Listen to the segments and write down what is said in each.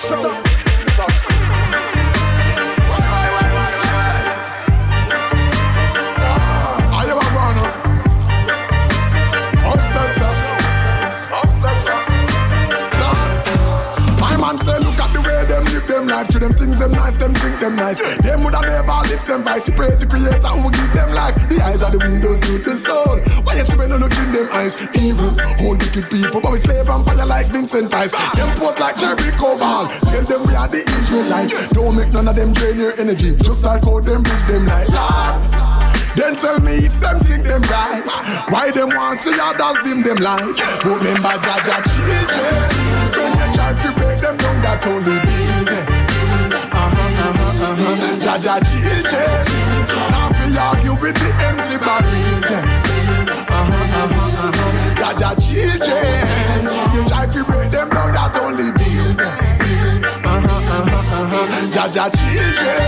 show. Life to them things them nice, them think them nice. Them woulda never lift them vice. Praise the creator who give them life. The eyes are the window to the soul. Why you spend on in them eyes? Evil, whole wicked people, but we slave vampire like Vincent Price. Them pose like Jericho Ball. Tell them we are the Israelites. Don't make none of them drain your energy. Just like how them bridge them like Lord. Then tell me if them think them right. Why them want see others dim them light? But remember Jaja children. When you try to break them down, that only build them uh-huh. Jaja children. Now we argue with the empty barrel them. Uh-huh, uh-huh, uh-huh. Children. You try to break them down, that only build them. Uh-huh, uh-huh, uh-huh. Children.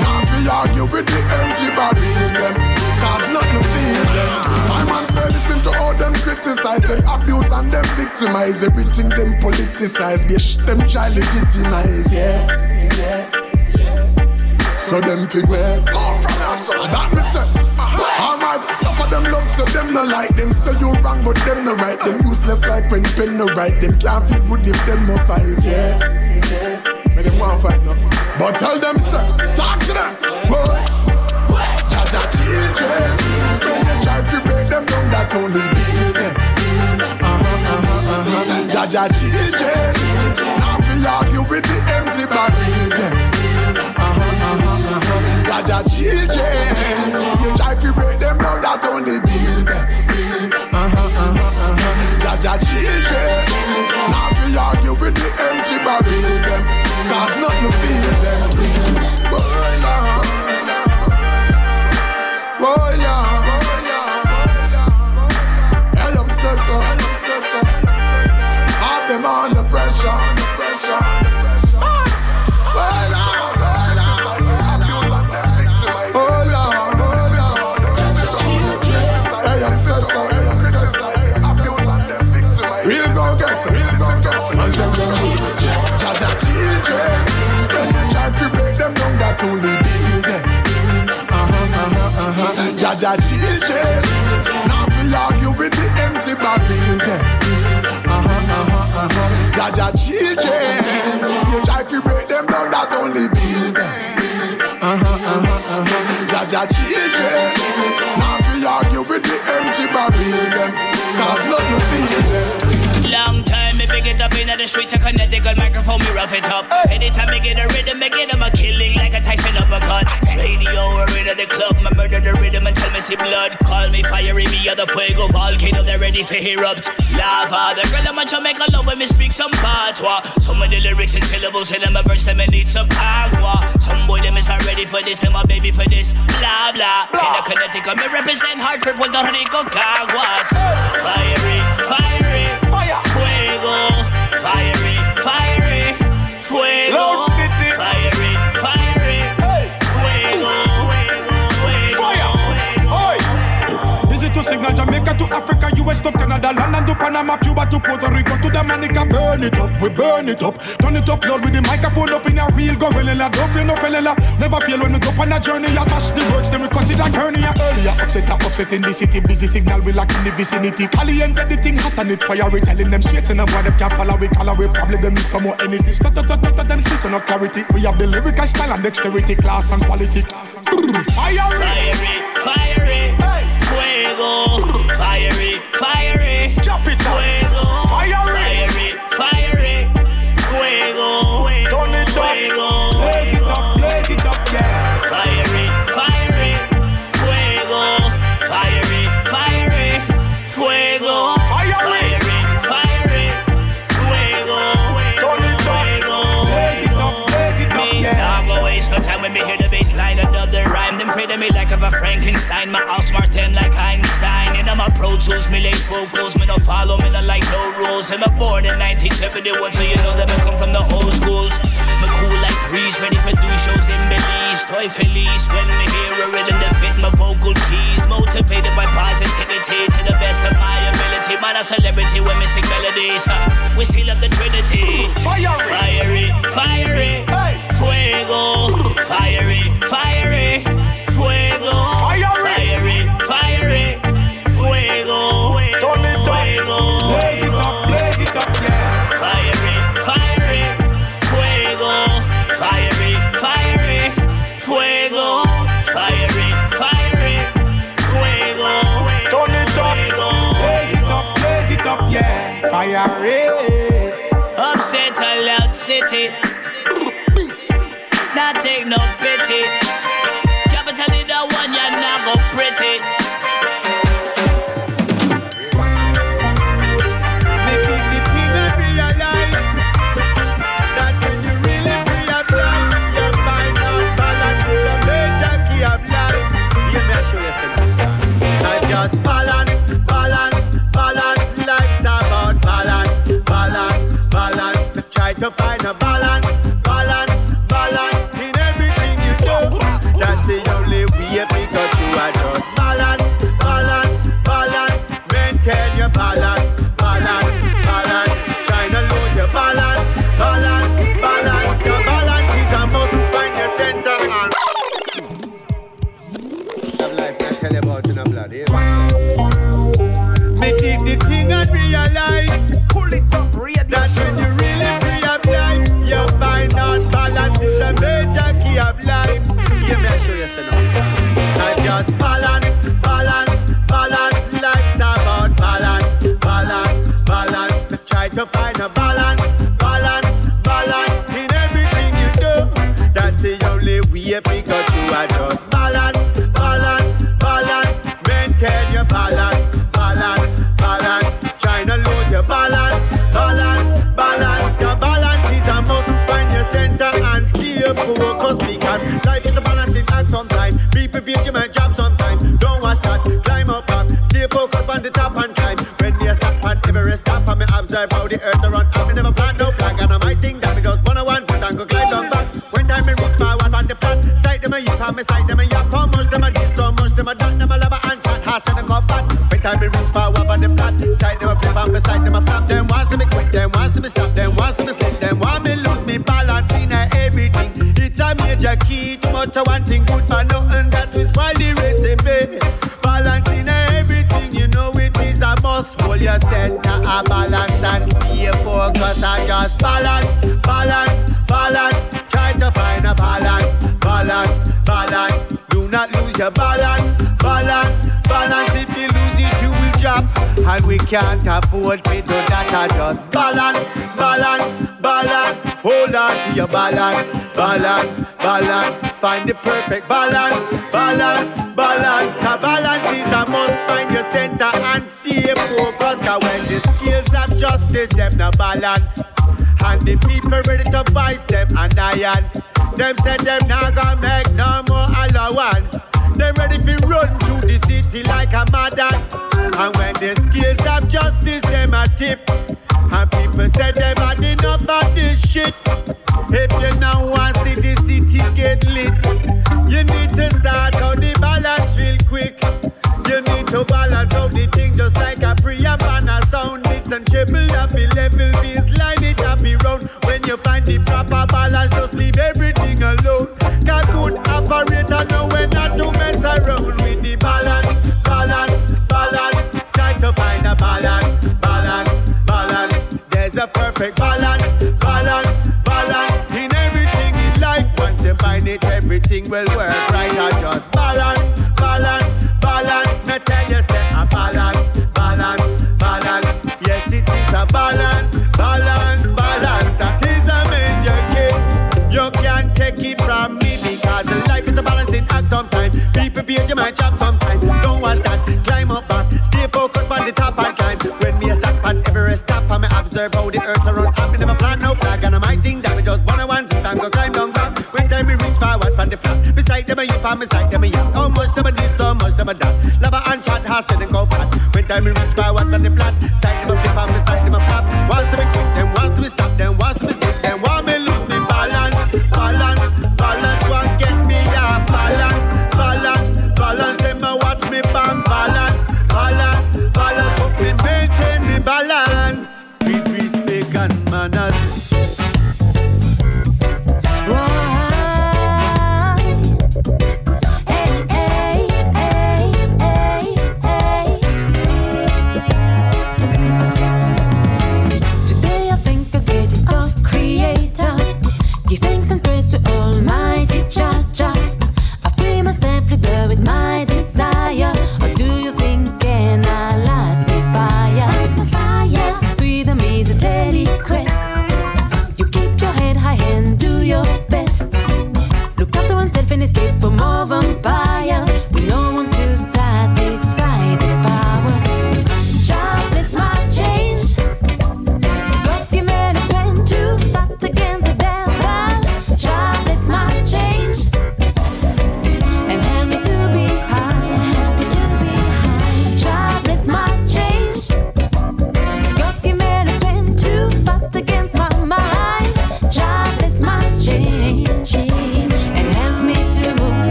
Now we argue with the empty barrel them. Cause nothing feel them. My man said listen to all them criticize them abuse and them victimize everything them politicize. Bitch, them try legitimize, yeah. yeah. So them fig where That me say Alright, enough of them love so them no like them. Say you wrong but them no right. Them useless like when pen no right. Them can't feel good if them no fight, yeah. But them want fight no. But tell them say, talk to them. Boy Jaja children. When you try to break them down that only build them. Uh-huh, uh-huh, uh-huh. Jaja children. Now we argue with the empty barrel Jaja children. You try to break them down, that only build them. Uh-huh, uh-huh, uh-huh. Children. Now we argue with the empty barrel them. Jaja children. Now we argue with the empty barrel. Uh-huh, uh-huh, uh-huh. Jaja children. You try to break them down, that only build them. Uh-huh, uh-huh, uh-huh. Jaja children. Me get up in the streets, a Connecticut microphone, me rough it up. Anytime me get a rhythm, me get them a killing like a Tyson uppercut. Radio or in the club, my murder the rhythm and tell me see blood. Call me fiery, me other fuego, volcano, they're ready for erupt. Lava, the girl I'm a Jamaica love when me speak some patois. Some of the lyrics and syllables in them, a verse, them and need some agua. Some boy, them is not ready for this, them a baby for this. Blah, blah. In the Connecticut, me represent Hartford, Puerto Rico, Caguas. Fiery, fiery, fire, fuego. Fiery, fiery, fuego. Loud City. Fiery, fiery, fuego. Fire. Busy to signal Jamaica to Africa, US to Canada, London to Panama, Cuba to Puerto Rico to Dominica. Burn it up, we burn it up. Turn it up, Lord, with the microphone up in a real gorilla. Don't feel no fella. Never feel when we go on a journey. I mash the words, then we cut it like hernia. Earlier, upset, upset in the city. Busy signal, we like in the vicinity. Caliente, the thing hot and it fire. We telling them straight and boy, them can't follow. We call away, probably them need some more energy. Stut, stut, stut, stut, them speech on clarity. We have the lyrical style and dexterity, class and quality. Fire, fiery, fiery, hey. fuego, fiery, fiery, Chop it fuego, fiery, fiery, fiery, fuego, Turn it fuego, up, blaze it up, blaze it up, yeah. Fiery, fiery, fuego, fuego, fuego, Turn it up, blaze it up, blaze it up, yeah. Go waste no time when me hear the bass line Another rhyme, them afraid of me like of a Frankenstein My house smart them like Einstein I'm a Pro Tools, me late focus Me no follow, me no like no rules. I'm a born in 1971 So you know that me come from the old schools. Me cool like breeze, ready for do shows in Belize. Toy feliz when me hear a rhythm that fit my vocal keys. Motivated by positivity to the best of my ability. Man a celebrity when we sing melodies. We seal up the Trinity. Fiery, fiery, fuego. Fiery, fiery, just balance, balance, balance. Life's about balance, balance, balance. Try to find a balance, focused because life is a balancing act sometime. Be prepared, you might drop sometime. Don't watch that. Climb up, up. Stay focused on the top and climb. When you stop on Everest top, and me observe how the earth around. I me never plant no flag, and I might think that just one on one foot and go climb down back. When time me reach forward on the flat, sight them a yip, and me sight them a yap. How much them a this, so much them a that, them a lava and chat. Has to the go fat. When time me reach forward on the flat, sight them a flip, and sight them a flap. Them want see me quit, them want see me stop, them of one thing good for nothing. That is why the recipe. Balance in everything, you know it is a must. Hold your center a balance and stay focused. I just balance, balance, balance. Try to find a balance, balance, balance. Not lose your balance, balance, balance. If you lose it, you will drop. And we can't afford to do that. I just balance, balance, balance. Hold on to your balance, balance, balance. Find the perfect balance, balance, balance. The balance is a must. Find your center and stay focused. Cause when the scales of justice, them no balance. And the people ready to vice them and irons. Them said them not gonna make no more allowance. Them ready to run through the city like a mad dance. And when the scales of justice, them a tip. And people say them had enough of this shit. If you now want to see the city get lit, you need to start out the balance real quick. You need to balance out the thing just like a preamp and a sound mix and treble up level the round. When you find the proper balance, just leave everything alone. Cause good operator know when not to mess around with the balance, balance, balance. Try to find a balance, balance, balance. There's a perfect balance, balance, balance in everything in life. Once you find it, everything will work right. I just balance, sometimes. Be prepared, you might sometime. Don't watch that, climb up back. Stay focused on the top and climb. When me a sat on Everest top, I me observe how the earth around. I me never plan no flag, and I might think that we just one on one and go climb down back. When time we reach forward on the flat, beside them a yip and beside them a yap. How much them a this, so much them a that. Lava and chat has to go flat. When time we reach forward on the flat, side them a flip and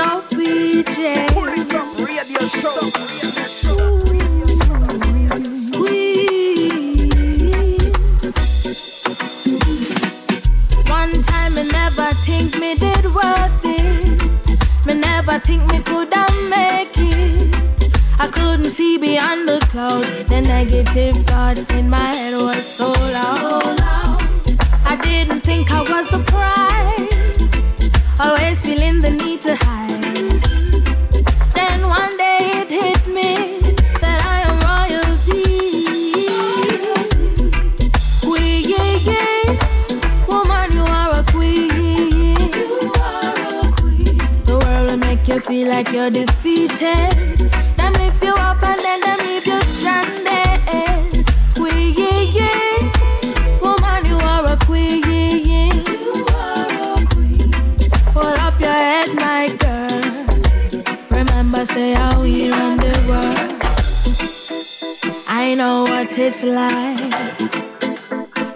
show PJ. One time I never think me did worth it. Me never think me could have make it. I couldn't see beyond the clouds. The negative thoughts in my head was so loud. I didn't think I was the prize always feeling the need to hide. Then one day it hit me that I am royalty. Queen, yeah, yeah. woman, you are a queen. You are a queen. The world will make you feel like you're defeated. Then if you up and then it's like.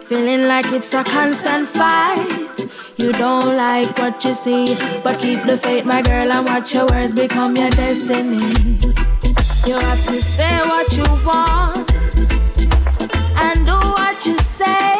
Feeling like it's a constant fight. You don't like what you see, but keep the faith, my girl, and watch your words become your destiny. You have to say what you want and do what you say.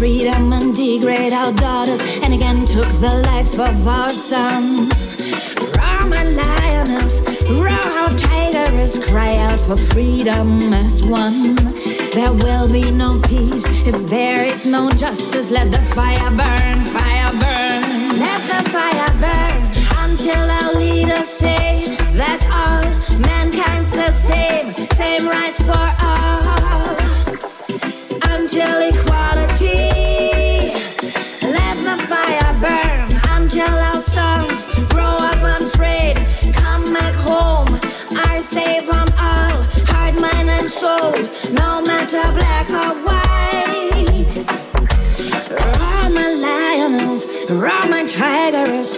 Freedom and degrade our daughters, and again took the life of our sons. Roman lioness, raw tigers cry out for freedom as one. There will be no peace if there is no justice. Let the fire burn, fire burn. Let the fire burn until our leaders say that all mankind's the same, same rights for all.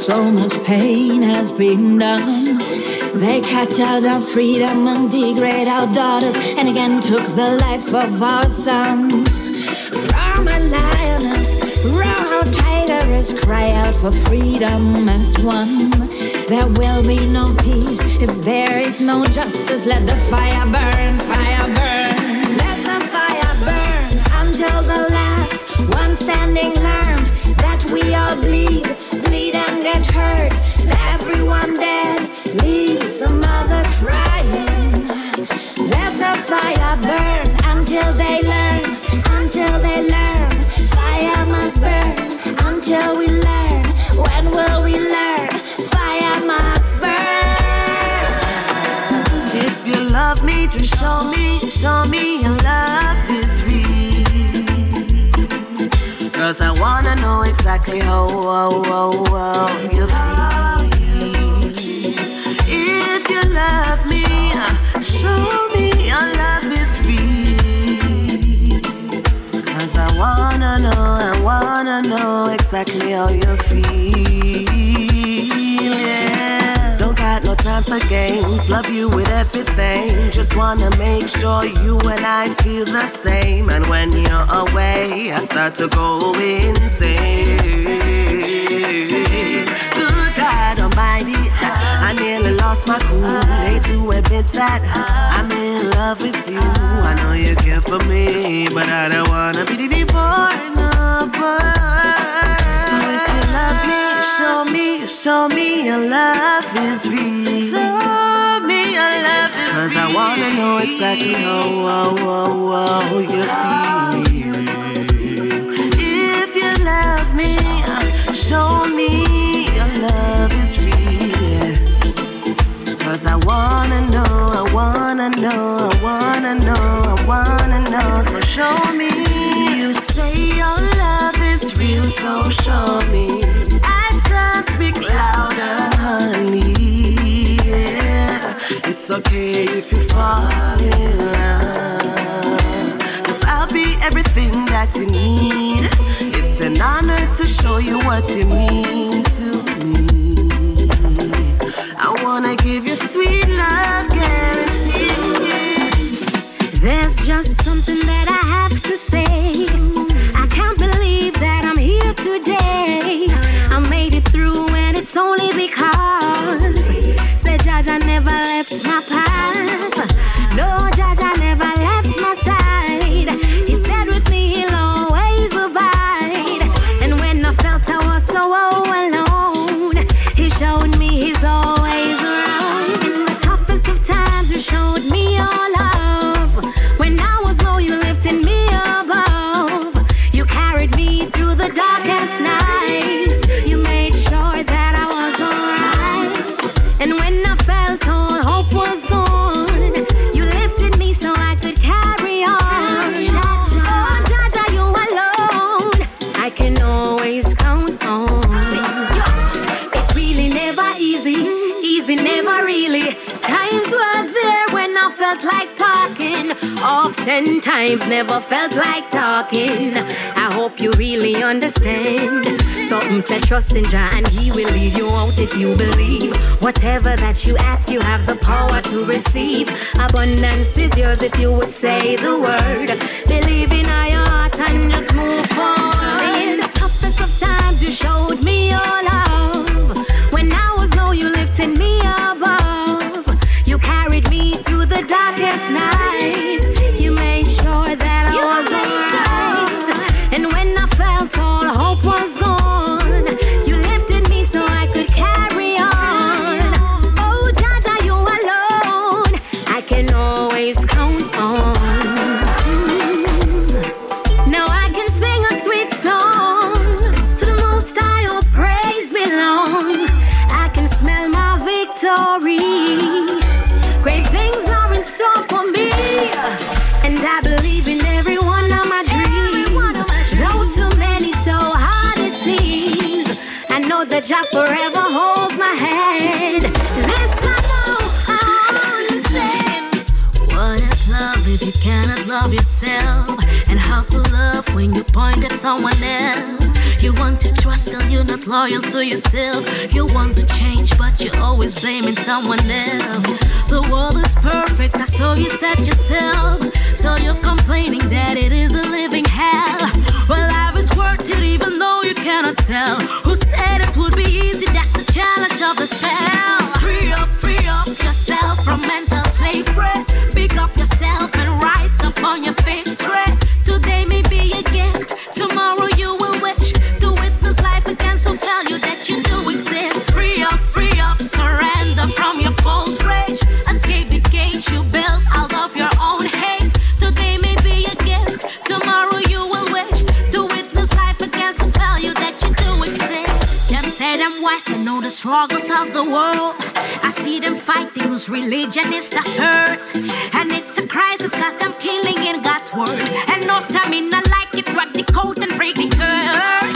So much pain has been done. They cut out our freedom and degrade our daughters, and again took the life of our sons. Roman lioness, raw tigers cry out for freedom as one. There will be no peace if there is no justice. Let the fire burn, fire burn. Show me your love is real. Cause I wanna know exactly how, how, how, how you feel. If you love me, show me your love is real. Cause I wanna know, I wanna know exactly how you feel. Got no time for games, love you with everything. Just wanna make sure you and I feel the same. And when you're away, I start to go insane. Good God Almighty, I nearly lost my cool. Hate to admit that I'm in love with you. I know you care for me, but I don't wanna be the foreigner. So if love me, show me, show me your love is real. Show me your love is Cause I wanna know exactly how, how, how, how you feel. If you love me, show me your love is real. Cause I wanna know, I wanna know, I wanna know, I wanna know. So show me. You say your real, so show me. Actions speak louder, honey. Yeah. It's okay if you fall in love. Cause I'll be everything that you need. It's an honor to show you what you mean to me. I wanna give you sweet love guarantee. There's just something that I have to say. Here today. I made it through, and it's only because said Jaja never left my path. No, Jaja Oftentimes never felt like talking. I hope you really understand. Something said trust in Jah and He will lead you out if you believe. Whatever that you ask, you have the power to receive. Abundance is yours if you would say the word. Believe in your heart and just move forward. In the toughest of times, you showed me your love. The darkest Jah forever holds my hand. This I know, I understand. What is love if you cannot love yourself? How to love when you point at someone else? You want to trust, still you're not loyal to yourself. You want to change, but you're always blaming someone else. The world is perfect, that's all you said yourself. So you're complaining that it is a living hell. Well, life is worth it, even though you cannot tell. Who said it would be easy? That's the challenge of the spell. Free up, free up yourself from mental slavery. Pick up yourself and rise up on your victory. Struggles of the world. I see them fighting whose religion is the first. And it's a crisis cause them killing in God's word. And no, some in not like it, rock the coat and break the curse.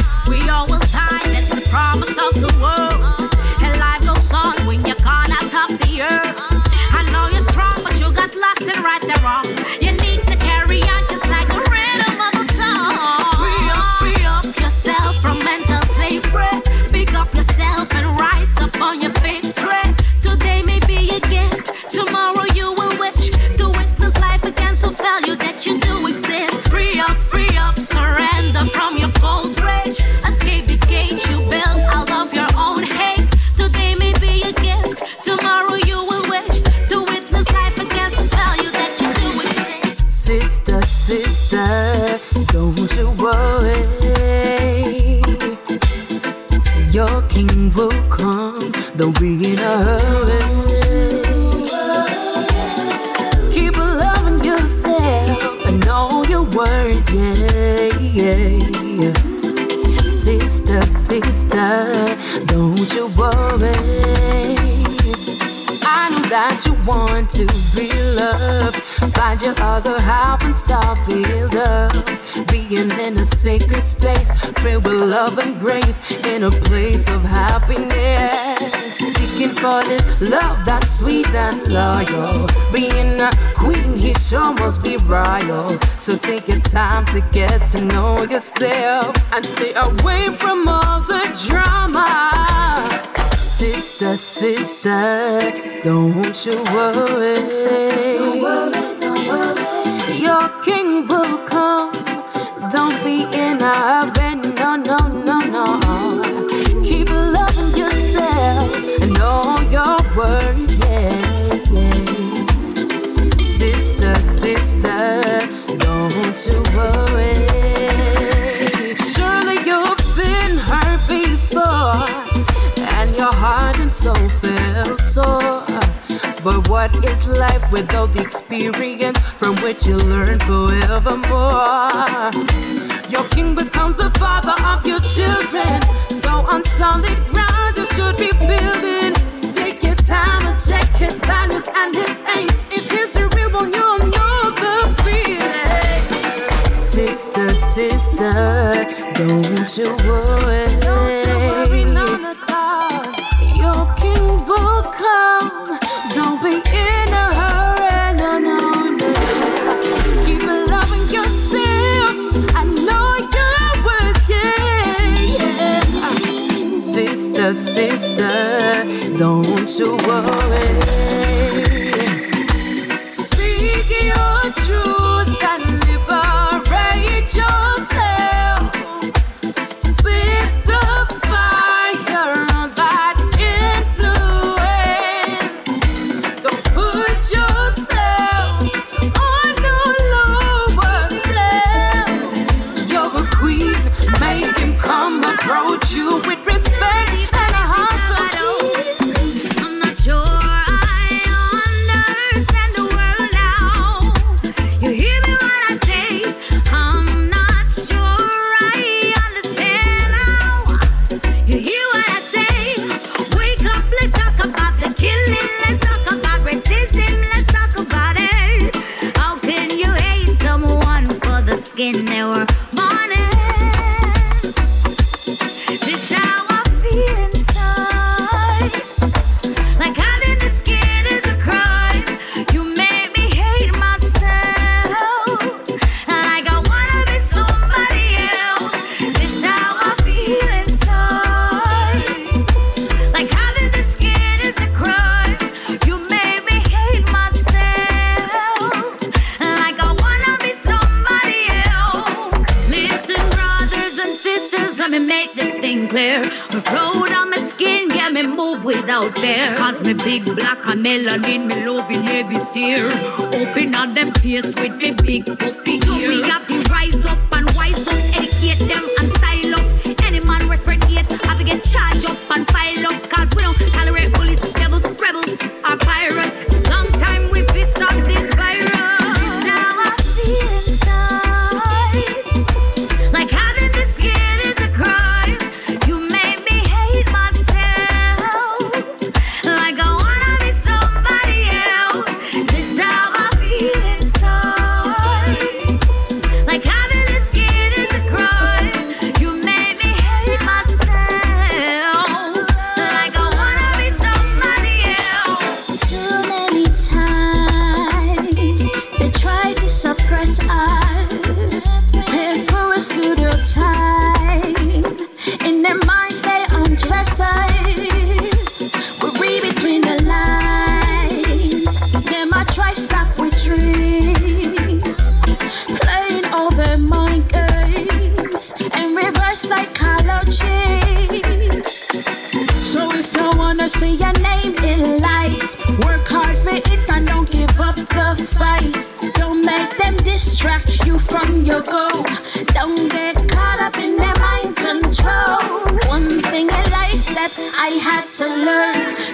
Sister, don't you worry. Your king will come, don't be in a hurry. Keep loving yourself know. Sister, sister, don't you worry. I know that you want to be loved. Find your other half and start build up. Being in a sacred space filled with love and grace, in a place of happiness. Seeking for this love that's sweet and loyal. Being a queen, he sure must be royal. So take your time to get to know yourself and stay away from all the drama. Sister, sister, don't you worry. Don't worry, king will come. Don't be in a hurry, no, no, no, no. Keep loving yourself and know your worth, yeah, yeah. Sister, sister, don't you worry. What is life without the experience from which you learn forevermore? Your king becomes the father of your children. So on solid ground you should be building. Take your time and check his values and his aims. If he's a real one, you'll know the feeling. Sister, sister, don't you worry. Don't you worry, sister. Don't you worry.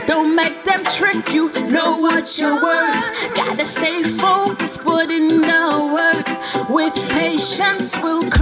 Don't make them trick you. Know what you're worth. Gotta stay focused, put in the work. With patience, will come.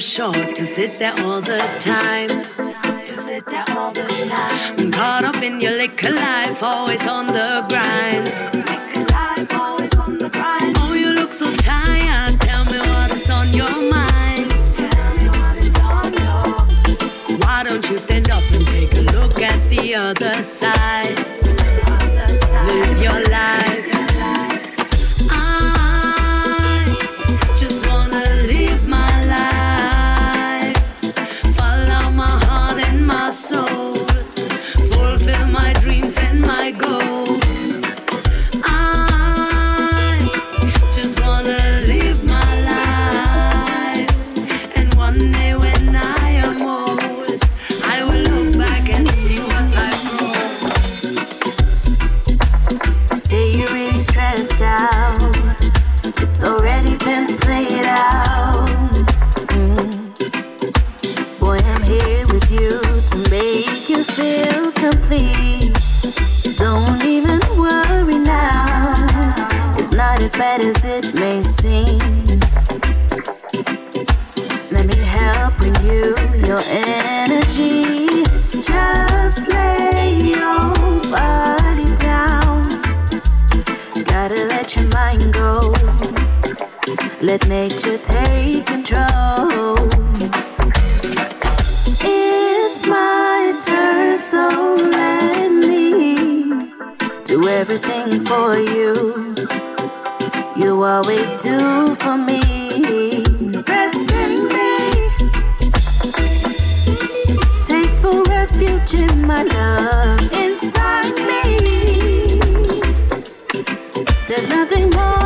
short to sit there all the time. To sit there all the time. Caught up in your liquor life, always on the grind. You always do for me. Rest in me. Take full refuge in my love inside me. There's nothing more.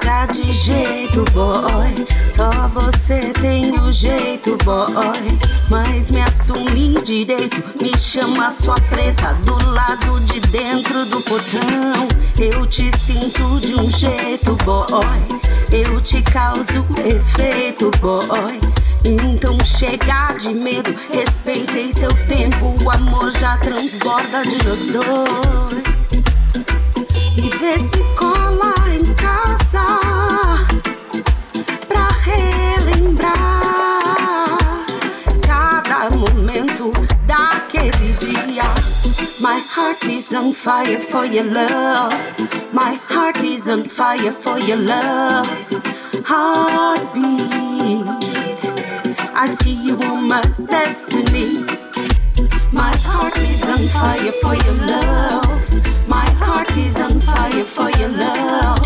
Tá de jeito, boy. Só você tem o jeito, boy. Mas me assumi direito. Me chama sua preta do lado de dentro do portão. Eu te sinto de um jeito, boy. Eu te causo efeito, boy. Então chega de medo, respeitei seu tempo. O amor já transborda de nós dois. E vê se cola em your love. My heart is on fire for your love. Heartbeat. I see you on my destiny. My heart is on fire for your love. My heart is on fire for your love.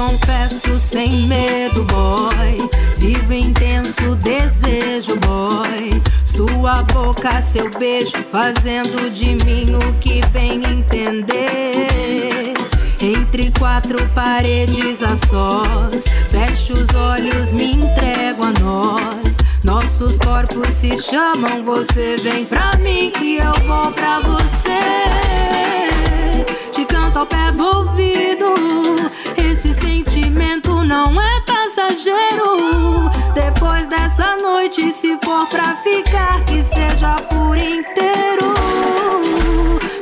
Confesso sem medo, boy. Vivo intenso desejo, boy. Sua boca, seu beijo, fazendo de mim o que bem entender. Entre quatro paredes a sós, fecho os olhos, me entrego a nós. Nossos corpos se chamam, você vem pra mim e eu vou pra você. Canto ao pé do ouvido, esse sentimento não é passageiro. Depois dessa noite, se for pra ficar, que seja por inteiro.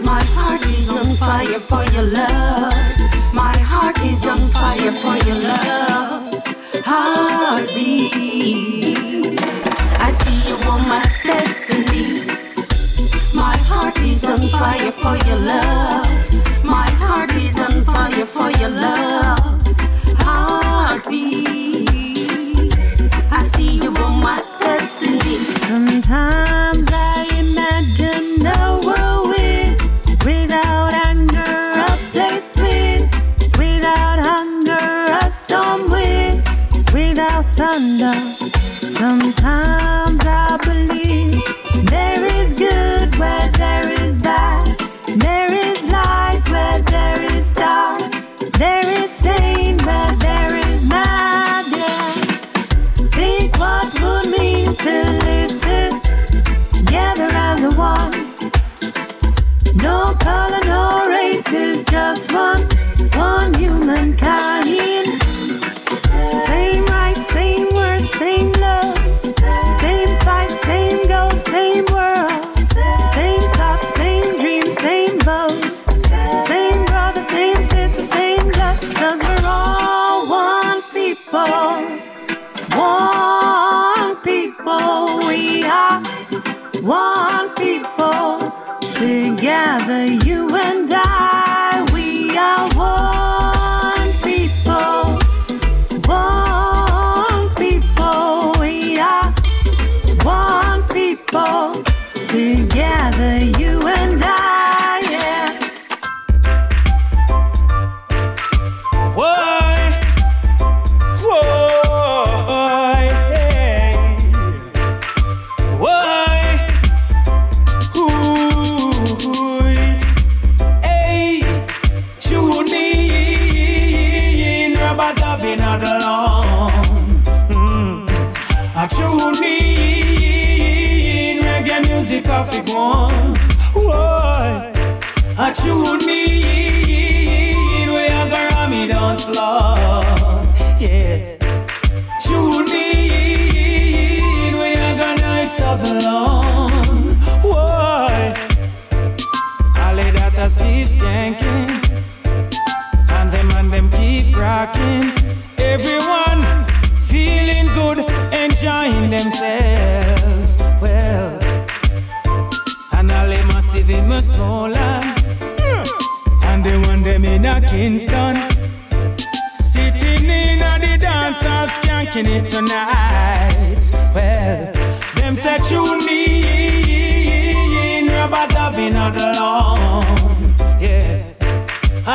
My heart is on fire for your love. My heart is on fire for your love. Heartbeat. I see you on my destiny. My heart is on fire for your love. Fire for your love. Heartbeat. I see you on my destiny. Sometimes I imagine a without anger, a place without hunger, a storm without thunder. Sometimes I believe there is good where there is bad, there is light where there is there is sane where there is. Yeah. Think what would mean to live together as one. No color, no races, just one, one. Same right, same word, same love, same fight, same goal, same are one people. Together, you and I, we are one people. One people, we are one people. Together,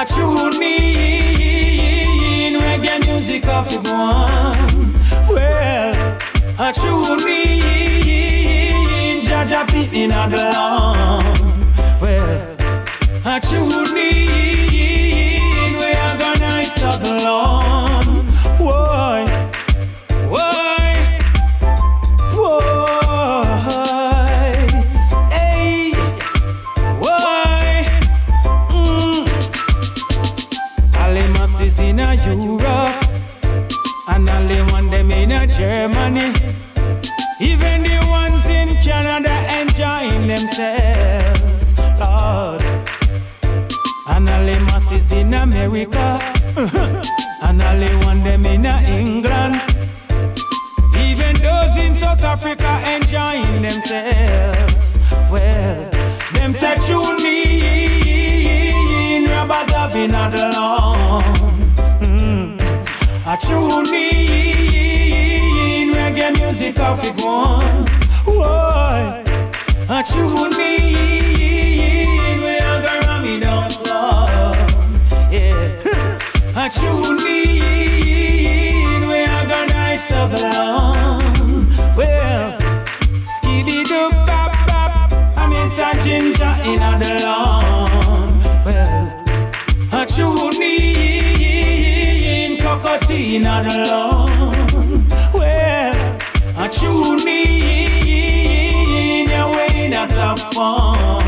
I tune in, reggae music of the one. Well, I tune in, Jaja the. Well, I tune in, the lawn. Well, I tune in, you're waiting at the phone.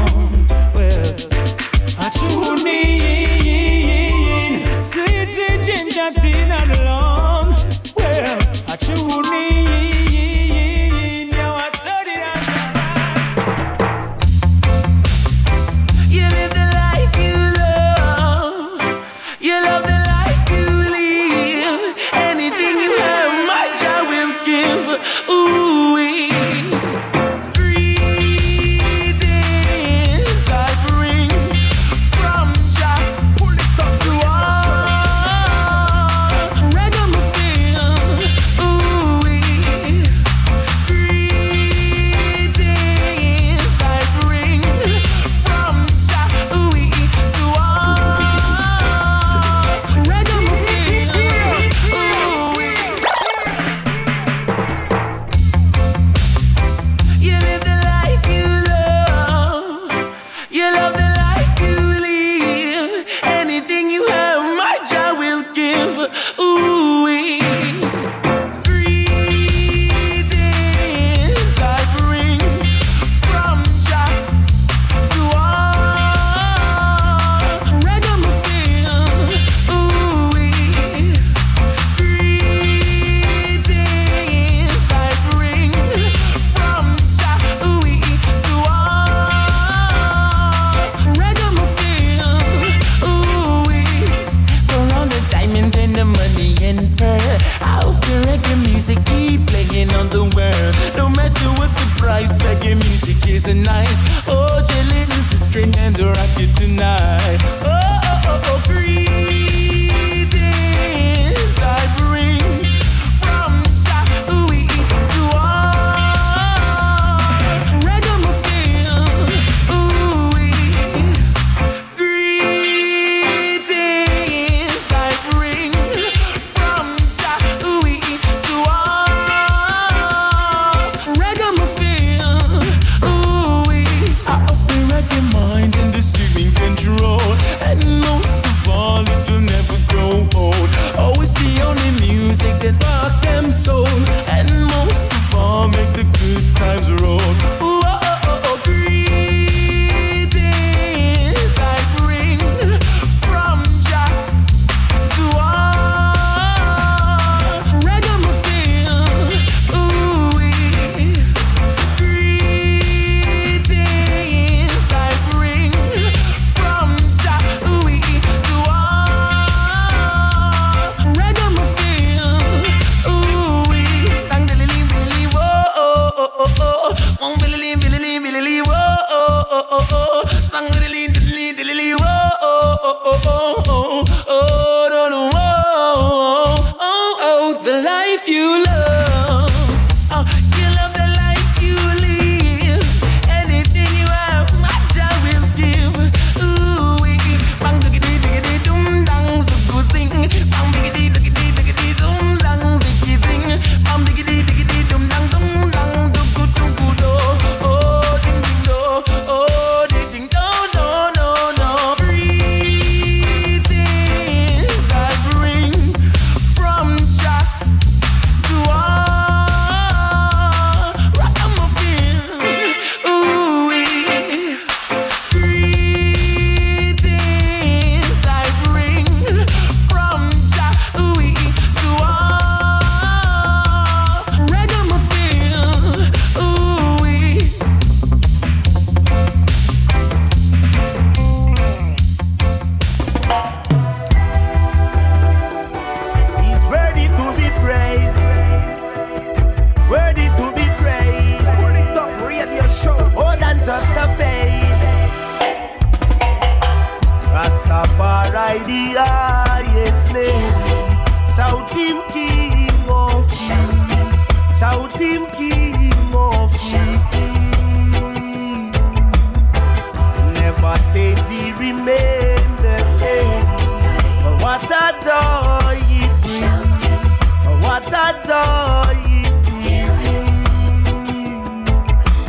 Joy.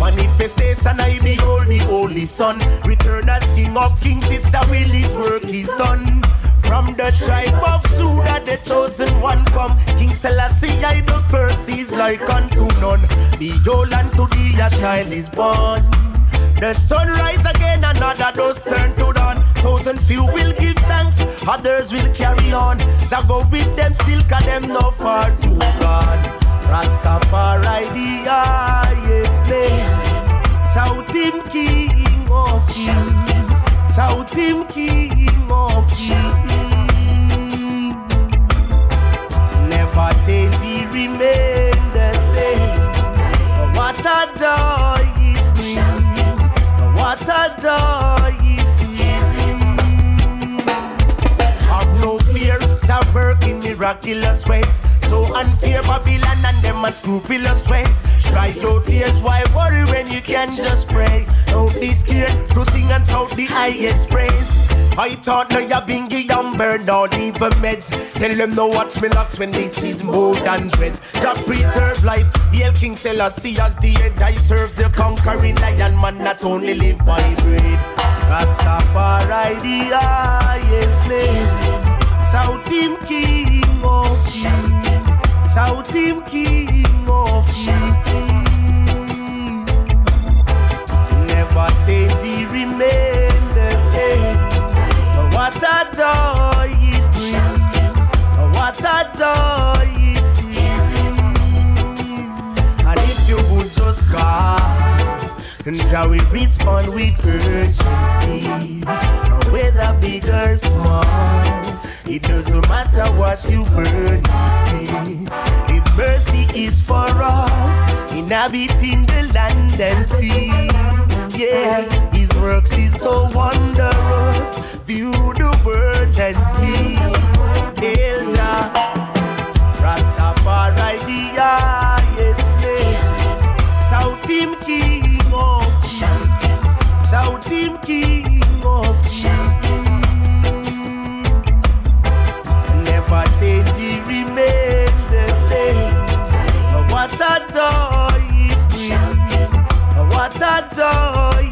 Manifestation, I behold the Holy Son. Return as King of Kings, it's a will his work is done. From the tribe of Judah, the chosen one come. King Selassie, I the first is like unto none. Behold, unto thee a child is born. The sun rise again, another does turn to. Thousand few will give thanks, others will carry on. So go with them still, cause them no far too gone. Rastafari the highest name. Shout him King of Kings. Shout him King of Kings. Never change, he remain the same. What a joy it brings. What a joy fear, to work in miraculous ways. So unfair Babylon and them unscrupulous ways. Try your tears, why worry when you can just pray? Don't be scared to sing and shout the highest praise. I thought no ya bingy and burn out even meds. Tell them no watch me locks when this is more than dread. Just preserve life. Hail King Selassie as the head. I serve the conquering lion man, not only live by bread. Rastafari the highest name. Shout him King of Kings. Shout him King of Kings. Never remain the same. What a joy it brings. What a joy it brings. And if you would just call, and I will respond with urgency. Whether big or small, it doesn't matter what you burn me. His mercy is for all, inhabiting the land and sea. Yeah, his works is so wondrous. View the world and see. Jah, Rastafari the highest name. Shout him king of Shout him king of Never joy. What a joy.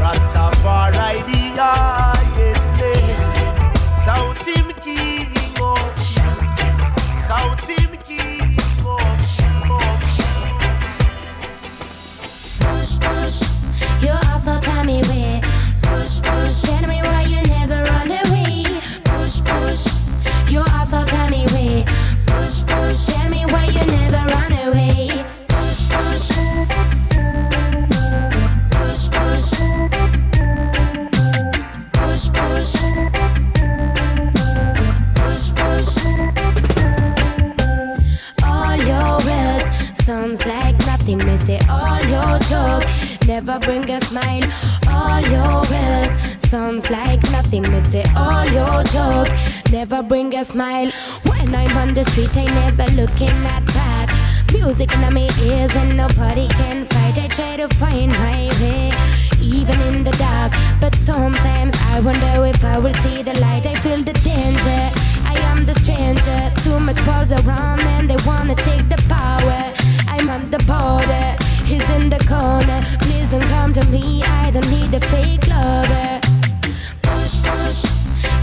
Rastafari the never bring a smile. All your words sounds like nothing. Me say all your joke never bring a smile. When I'm on the street, I never looking at back. Music in my ears and nobody can fight. I try to find my way, even in the dark. But sometimes I wonder if I will see the light. I feel the danger. I am the stranger. Too much balls around and they wanna take the power. I'm on the border. He's in the corner. Please don't come to me. I don't need the fake lover. Push, push.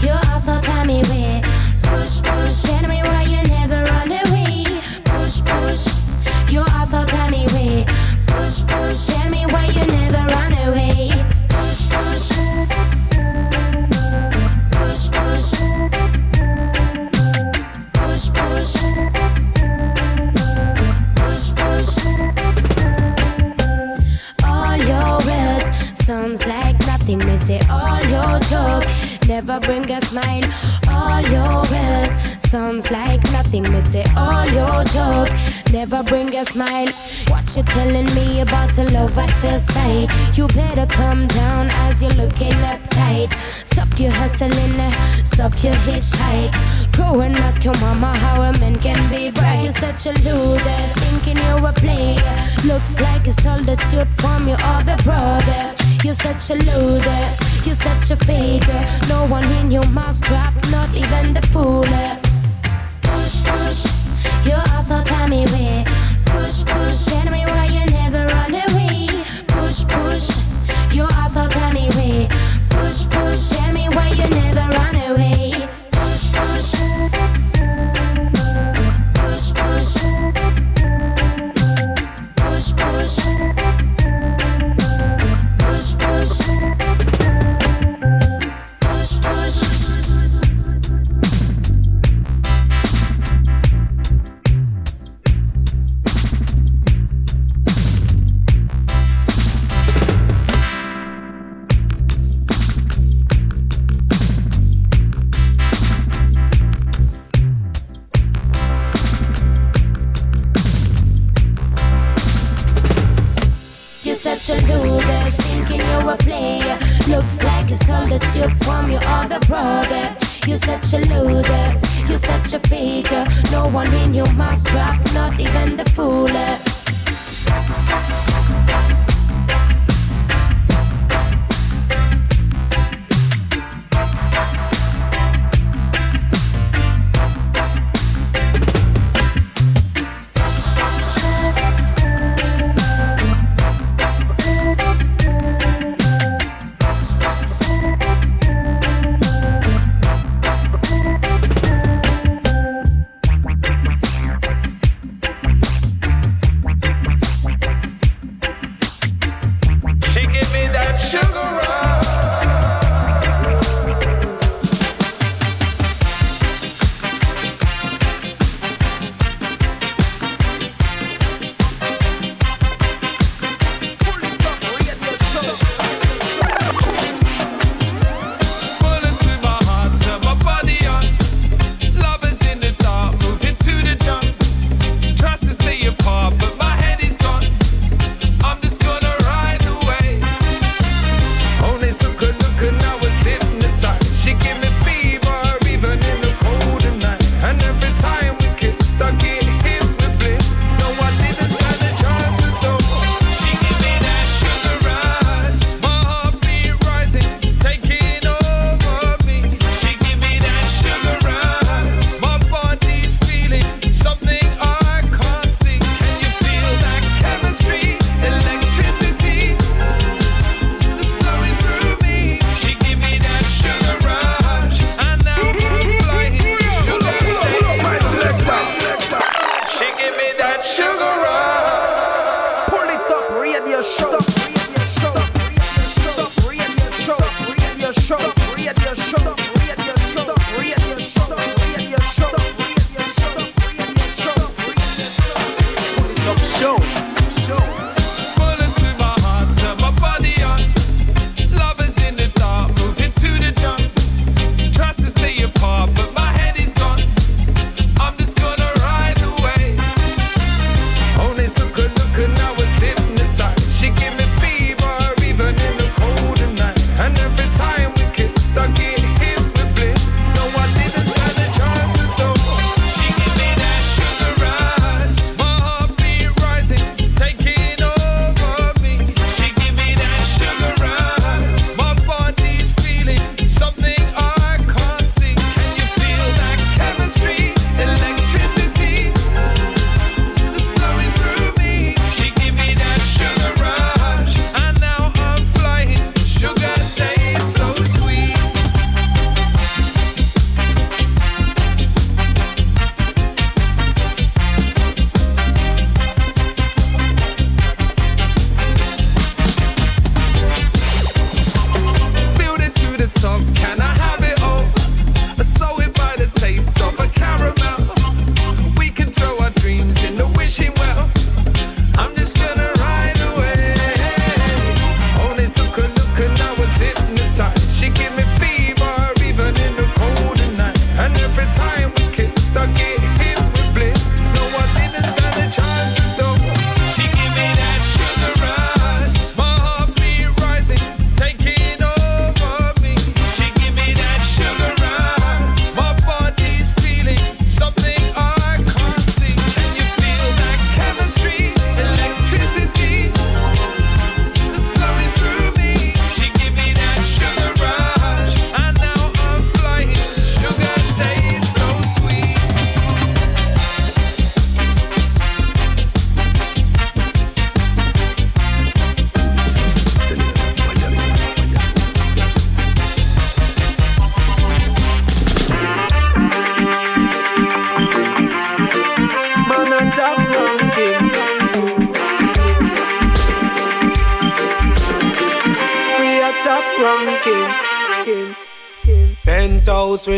You also tell me where. Push, push. Tell me why you never run away. Push, push. You also tell me where. Push, push. Tell me why you never run away. Joke never bring a smile. All your words sounds like nothing. Me say all your joke never bring a smile. What you telling me about a love at first sight? You better come down as you're looking uptight. Stop your hustling, uh, stop your hitchhike. Go and ask your mama how a man can be bright. You're such a loser, thinking you're a player. Looks like you stole the suit from your other brother. You're such a loser, you're such a faker. No one in your mousetrap, not even the fooler. Push, push, you also tell me where. You stole the suit from your other brother. You're such a loser, you're such a faker. No one in your mousetrap, not even the fooler.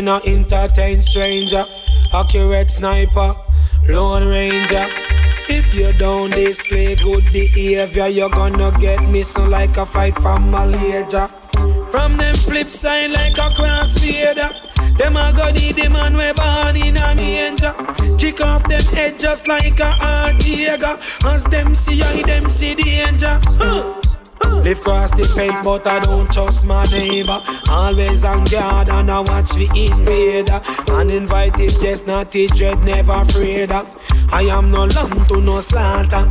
Not entertain stranger. Accurate sniper, lone ranger. If you don't display good behavior, you're gonna get missing like a fight from Malaysia. From them flip side like a crossfader. Them a go need the man we born in a manger. Kick off them head just like a Artiega. As them see I, them see danger. Huh. Live cross the fence, but I don't trust my neighbor. Always on guard and I watch the invader. Uninvited guest, not the dread, never afraid. I am no lamb to no slaughter.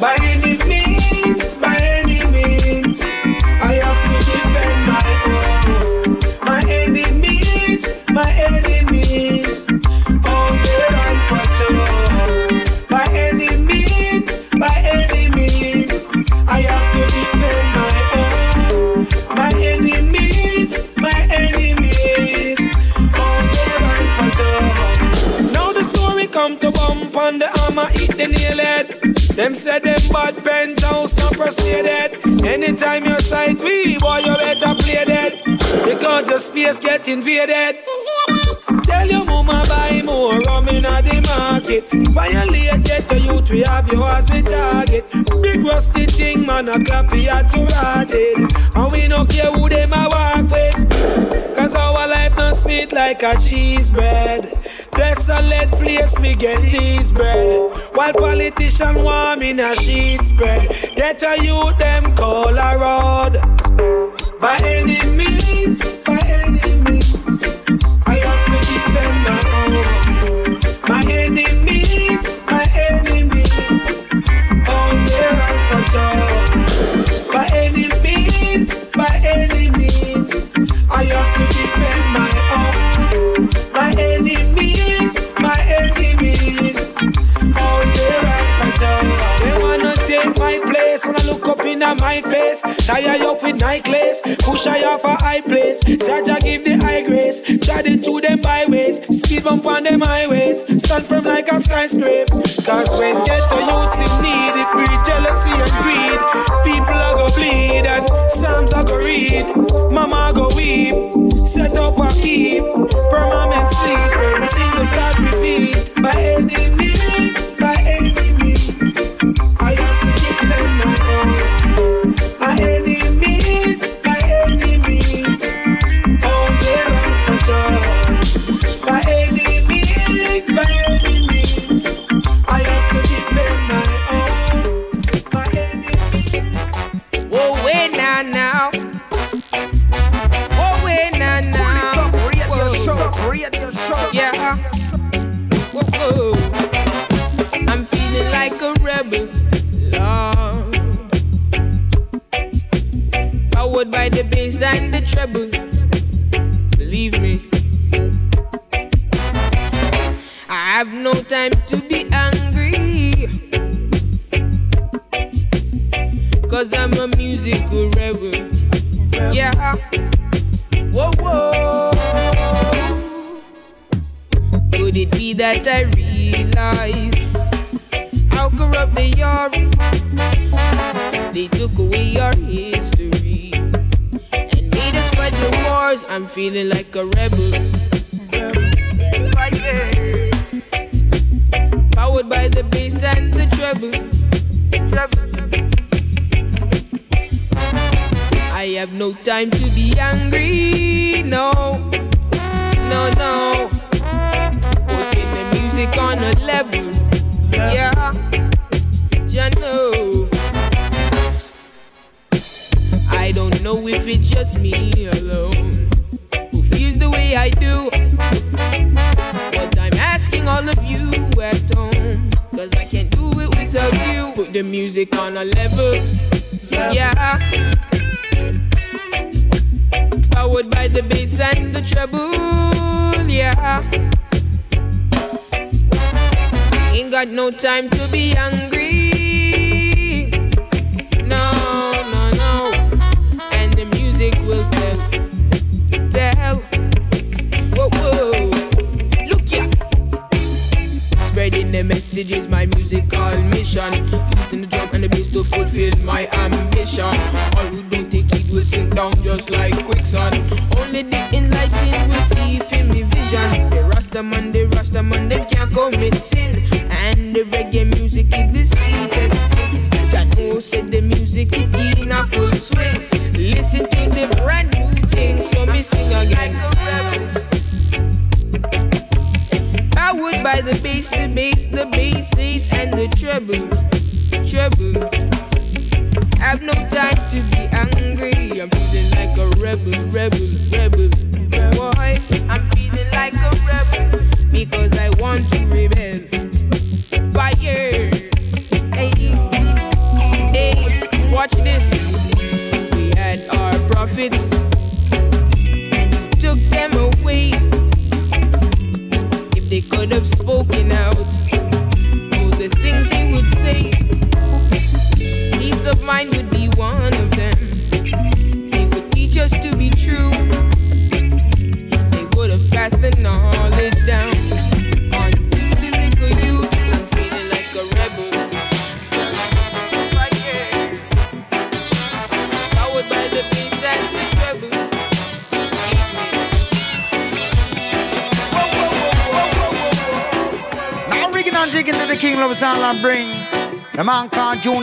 By any means, by any means, I have to defend my own. My enemies, my enemies, all there on I have to defend my own. My enemies, my enemies, all there on patrol. Now the story come to bump on the armor, hit the nail head. Them said them bad penthouse not persuaded. Anytime you sight we, boy, you better play dead. Because your space get invaded. Tell your mama buy more rum in the market. Violate get to youth, we have you as we target. Big rusty thing, man, a clap we had to rot it. And we no care who them a walk with. Cause our life not sweet like a cheese bread. Desolate place, we get these bread. While politician warm in a sheet spread. Get a youth, them call a road. By any means, by any means, place when I look up in my face. Tie you up with necklace, push I off a high place. Jaja give the high grace, it to them byways. Speed bump on them highways, stand firm like a skyscraper. Cause when ghetto youths in need, it breed jealousy and greed. People are go bleed and Psalms are go read. Mama go weep, set up a keep. Permanent sleep single start a. Lord. Powered by the bass and the trebles. Believe me. I have no time to be angry. Cause I'm a musical rebel. Yeah. Whoa, whoa. Could it be that I realize how corrupt they are? They took away our history and made us fight the wars. I'm feeling like a rebel. Powered by the bass and the treble. I have no time to be angry. No, time to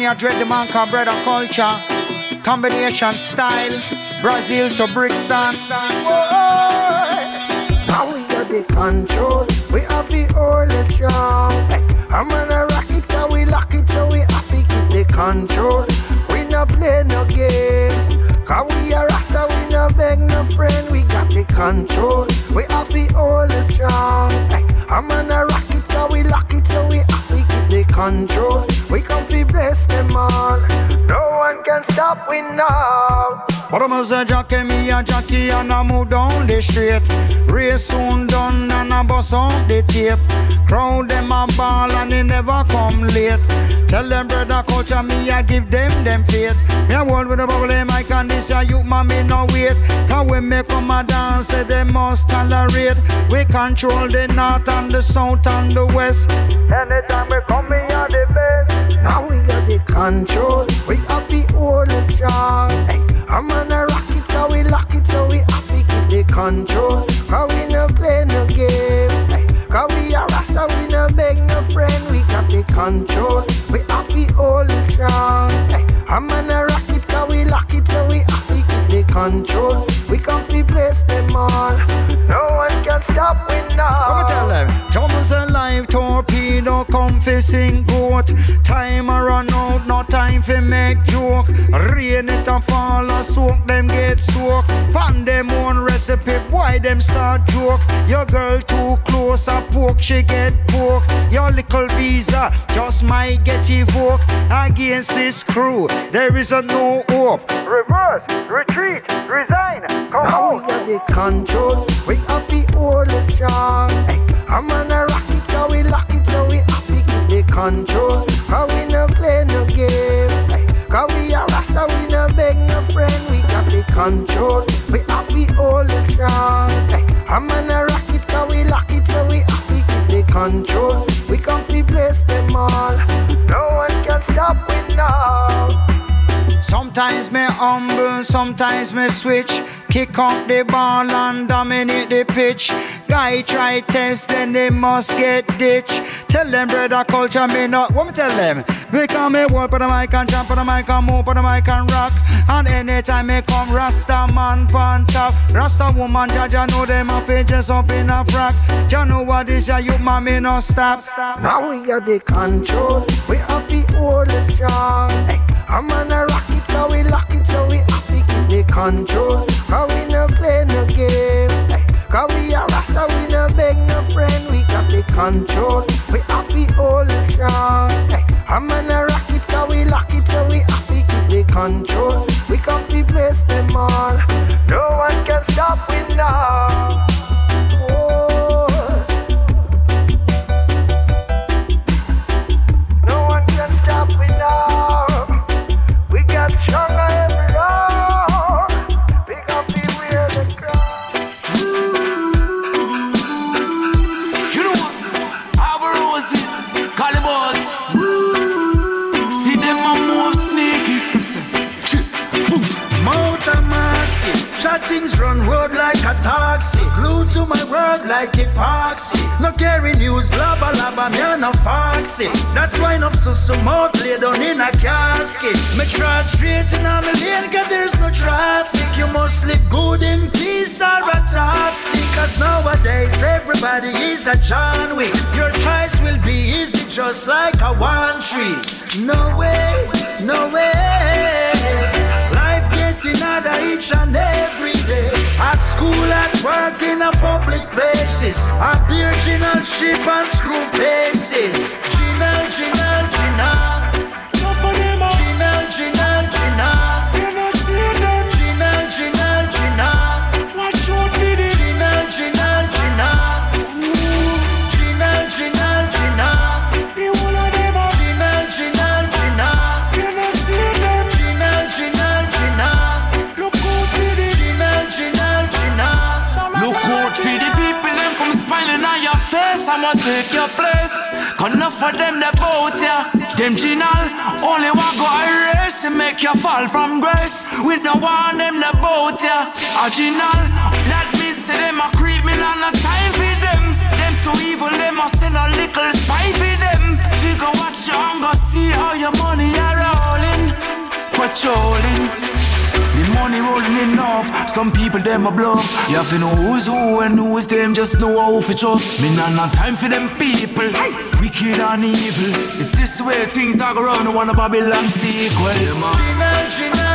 called Junior Dread, the man called Brother Culture, combination style, Brazil to Brixton. Now we got the control. We have the all strong. Hey, I'm gonna rock it, cause we lock it, so we have to keep the control. We no play no games. Cause we are Rasta, we no beg no friend. We got the control. We have the all strong. Hey, I'm gonna rock it, cause we lock control. We come to bless them all. No one can stop we now. But I'm a jockey, me a jockey, and I move down the street. Race soon done, and I bust up the tape. Crowd them a ball, and they never come late. Tell them brother culture, me I give them them faith. Me a world with a in my can this a youth man me no wait. Cause when me come a dance, say they must tolerate. We control the north and the south and the west. Anytime we come, control. We have the all strong. Hey, I'm gonna rock it, cause we lock it, so we have to keep the control. Cause we no play no games. Hey, cause we are Rasta, we no beg no friend. We got the control. We have the all strong. Hey, I'm gonna rock it, cause we lock it, so we have to keep the control. We to bless them all. Stop we now. Let me tell them, Thomas alive, torpedo, come fi sing goat. Time a run out, no time fi make joke. Rain it a fall, a soak them get soak. Pan them own recipe, why them start joke? Your girl too close, a poke, she get poke. Your little visa just might get evoked. Against this crew, there is a no hope. Reverse, retreat, resign, come Now we out. got the control. We have the all strong. Hey, I'm gonna rock it, cause we lock it, so we have to keep the control. Cause we no play no games. We Rasta, we no beg no friend. We got the control. We have the all strong. Hey, I'm gonna rock it, cause we lock it, so we have to keep the control. We come to bless them all. No one can stop we now. Sometimes me humble, sometimes me switch. Kick up the ball and dominate the pitch. Guy try test, then they must get ditch. Tell them brother culture me not. What me tell them? We come me walk on the mic and jump on the mic and move on the mic and rock. And anytime me come, Rasta man pan top. Rasta woman, Jaja know them a pages up in a frock. Jah know what this ya you man me no stop. Now we got the control. We have the all strong. Hey, I'm on a rock it, cause we lock it, so we have to keep the control. Cause we no play no games. Hey, cause we are Rasta, we no beg no friend. We got the control. We have the all strong. Hey, I'm gonna rock it, cause we lock it, so we have to keep the control. We come to bless them all. No one can stop we now. Oh. Taxi. Glued to my word like epoxy. No carry news, laba laba, me no foxy. That's why enough so so more lay down in a casket. Me try straight in a lane, cause there's no traffic. You must live good in peace or a topsy. Cause nowadays everybody is a John Wick. Your choice will be easy just like a one tree. No way, no way. Life getting harder each and every day. At school, at work, in a public places. At the original ship and screw faces. Gina, Gina. I'ma Enough for them that bout ya. Them general only want go race and make you fall from grace. With no one them that bout ya. Original, that means say them a on no time for them. Them so evil, them a send a little spy for them. Figure what you on Some people them a bluff. You have to know who's who and who is them. Just know how to trust. Me not have time for them people. Wicked and evil. If this way things are going, I want a Babylon sequel. Gina, Gina,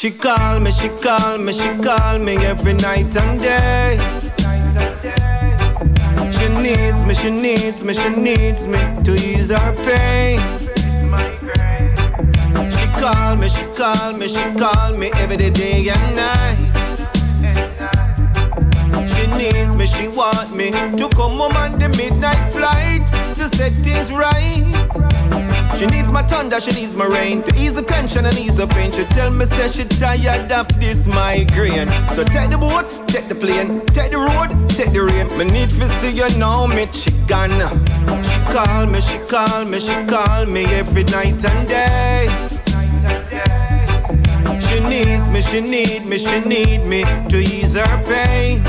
She call me, she call me, she call me every night and day. She needs me, she needs me, she needs me to ease her pain. She call me, she call me, she call me every day and night. She needs me, she want me to come home on the midnight flight to set things right. She needs my thunder, she needs my rain to ease the tension and ease the pain. She tell me say she tired of this migraine. So take the boat, take the plane, take the road, take the rain. Me need to see you now, me chicken. She call me, she call me, she call me every night and day. She needs me, she need me, she need me to ease her pain.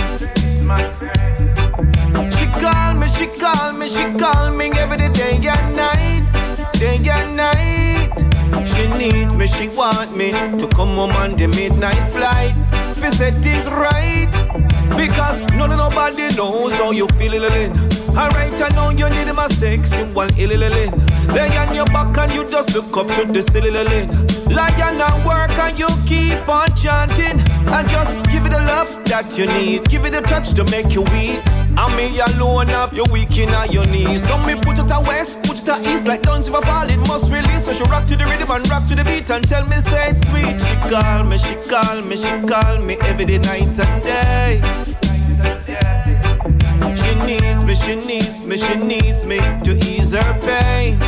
She call me, she call me, she call me every day and night day and night. She needs me, she want me to come home on the midnight flight. If set is right, because none of nobody knows how you feel, Lilin. Alright, I know you need my sexual illilin. Lay on your back and you just look up to the ceiling. Lie and work and you keep on chanting. And just give it the love that you need. Give it a touch to make you weak. And me alone have you weak in your knees. So me put it a west, put it a east like don't ever fall. It must release. So she rock to the rhythm and rock to the beat and tell me say it's sweet. She call me, she call me, she call me every day, night and day. She needs me, she needs me, she needs me to ease her pain.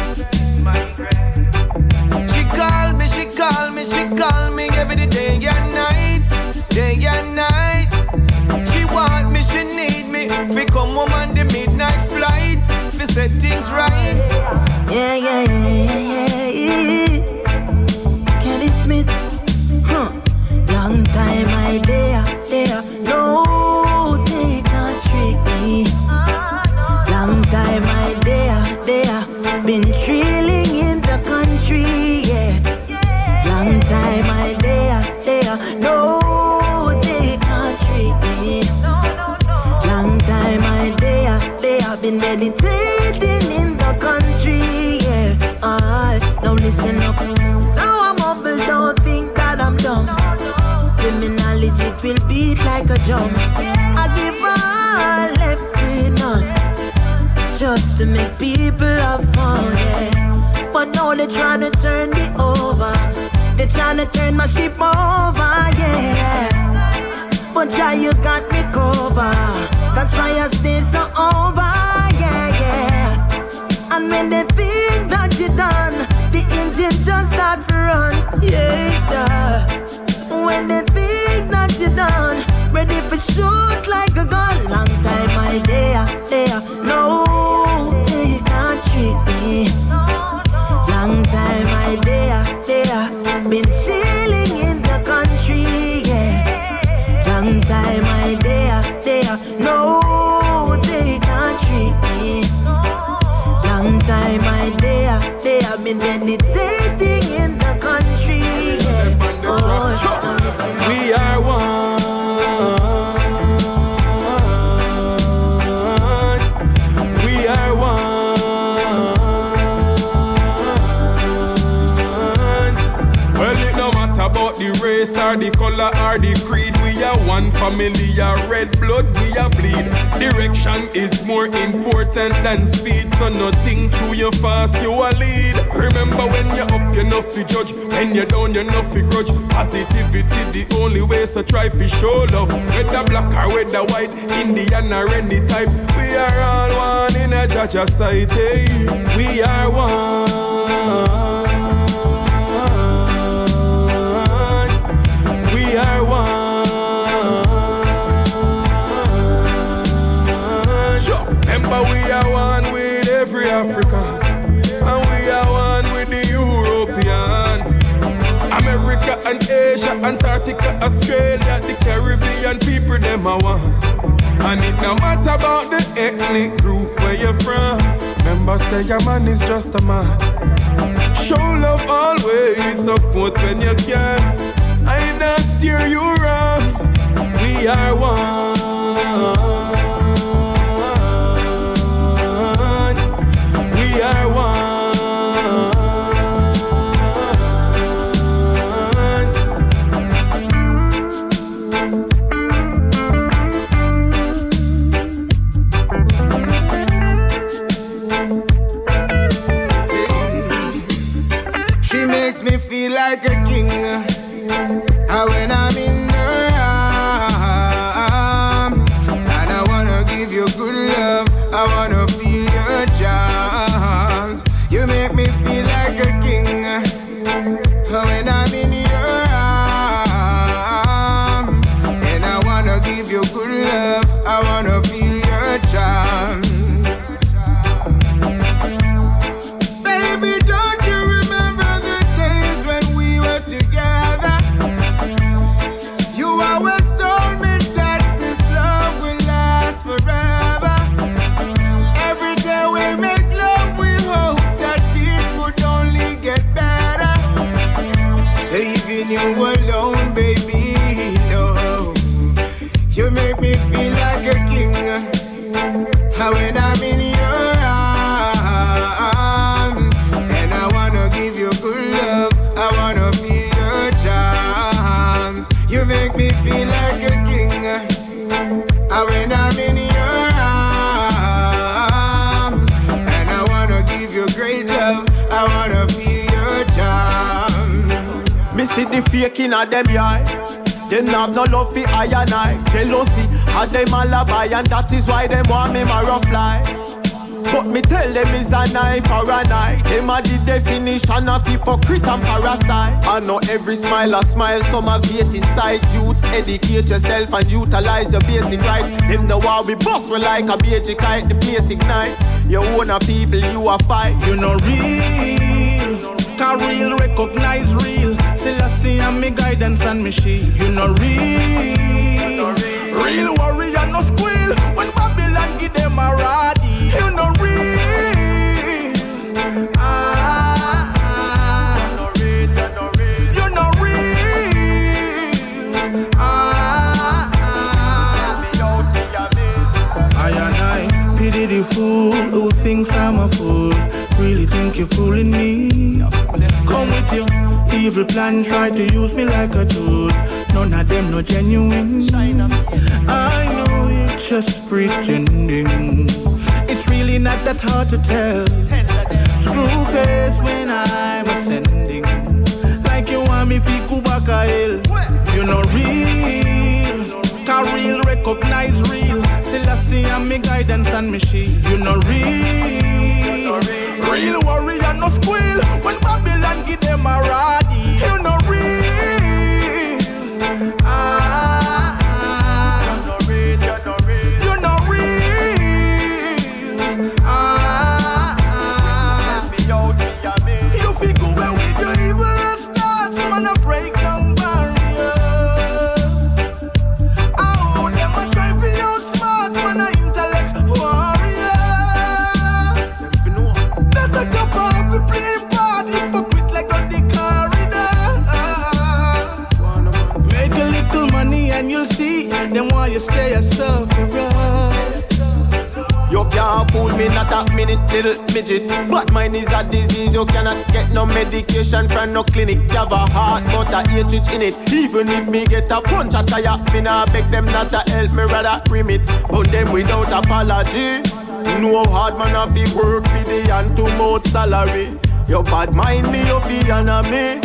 She call me, she call me, she call me every day come home on the midnight flight, fi set things right. Yeah, yeah, yeah, they trying to turn me over. They trying to turn my ship over, yeah. But yeah, you got me covered. That's why I stay so over, yeah, yeah. And when they feel that you're done, the engine just start to run, yes, sir. When they feel that you're done, ready for shoot like a gun. Long time I race or the color or the creed. We are one family, a red blood, we are bleed. Direction is more important than speed, so nothing through you fast, you a lead. Remember when you're up, you're not fi judge. When you're down, you're not fi grudge. Positivity, the only way, so try fi show love. Whether black or red whether white, Indian or any type, we are all one in a sight. Hey. We are one. Antarctica, Australia, the Caribbean people, them I want. And it no matter about the ethnic group where you're from. Remember, say your man is just a man. Show love always, support when you can. I not steer you wrong. We are one. The fake a them eye. Them have no love for I and I. Jealousy, had them alibi, and that is why them want me marrow fly. But me tell them it's a knife or a knife. Them are the definition of hypocrite and parasite. I know every smile a smile, some have hate inside. Youths, educate yourself and utilize your basic rights. Them the war we bust we like a BG kite, the place ignite. You own a people, you a fight. You know real, can real recognize real. See I'm me guidance and me shield. You know real, real warrior no squeal. When Babylon give them a radi. The fool who thinks I'm a fool. Really think you're fooling me? Come with your evil plan, try to use me like a tool. None of them no genuine. I know you're just pretending. It's really not that hard to tell. Screw face when I'm ascending. Like you want me fi Kubaka hill. You know real, can real recognize real. See I'm me guidance and me shield. You know real, real warrior no squeal. When Babylon give them a radi. You know real, ah, me, not a minute, little midget. But mine is a disease, you cannot get no medication from no clinic. You have a heart, but a hatred in it. Even if me get a punch at tire, me nah beg them not to help me, rather rim it. But them without apology. No hard man have to work for the hand to mouth salary. Your bad mind me, you fi honor me.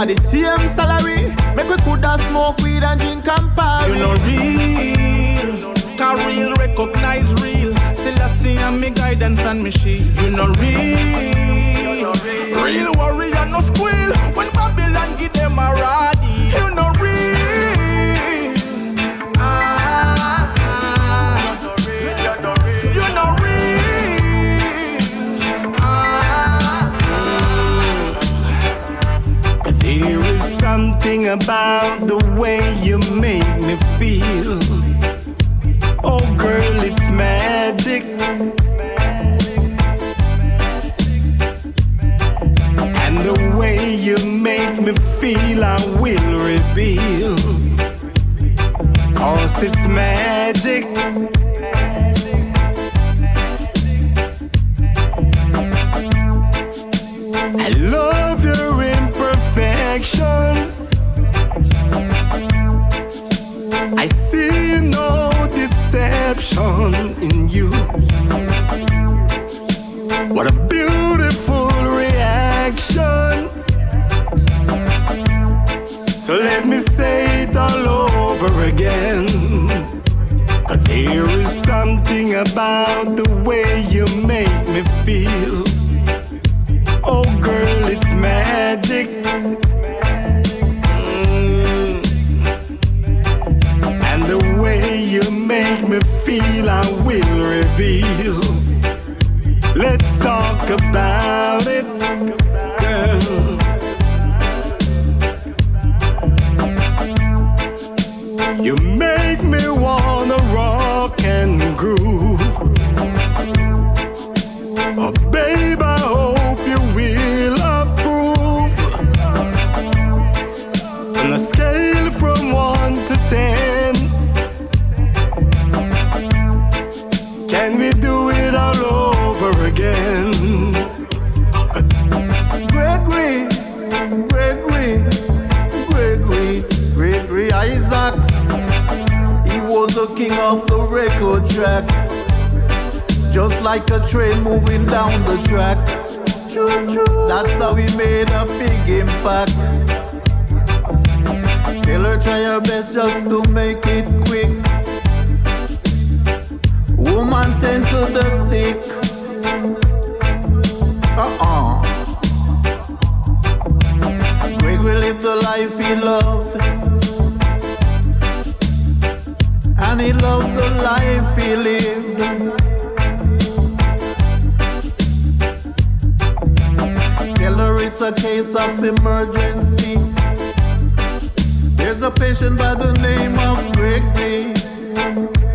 At the same salary, make we coulda smoke weed and drink Campari. You know real, can real recognize real. See I'm me guidance and me shield. You know real, real warrior no squeal. When Babylon give them a radi. You know real, ah, ah. You know real, ah, There is something about the way you make feel, I will reveal. Cause it's magic. I love your imperfections. I see no deception in you. What a beautiful about the way you make me feel. Oh, girl, it's magic. Mm. And the way you make me feel, I will reveal. Let's talk about. on a scale from 1 to 10 Can we do it all over again? Gregory, Gregory, Gregory, Gregory Isaac. He was the king of the record track. Just like a train moving down the track. That's how we made a big impact try your best just to make it quick. Woman tend to the sick. Uh-uh. Greg will live the life he loved. And he loved the life he lived. Tell her it's a case of emergency. There's a patient by the name of Gregory.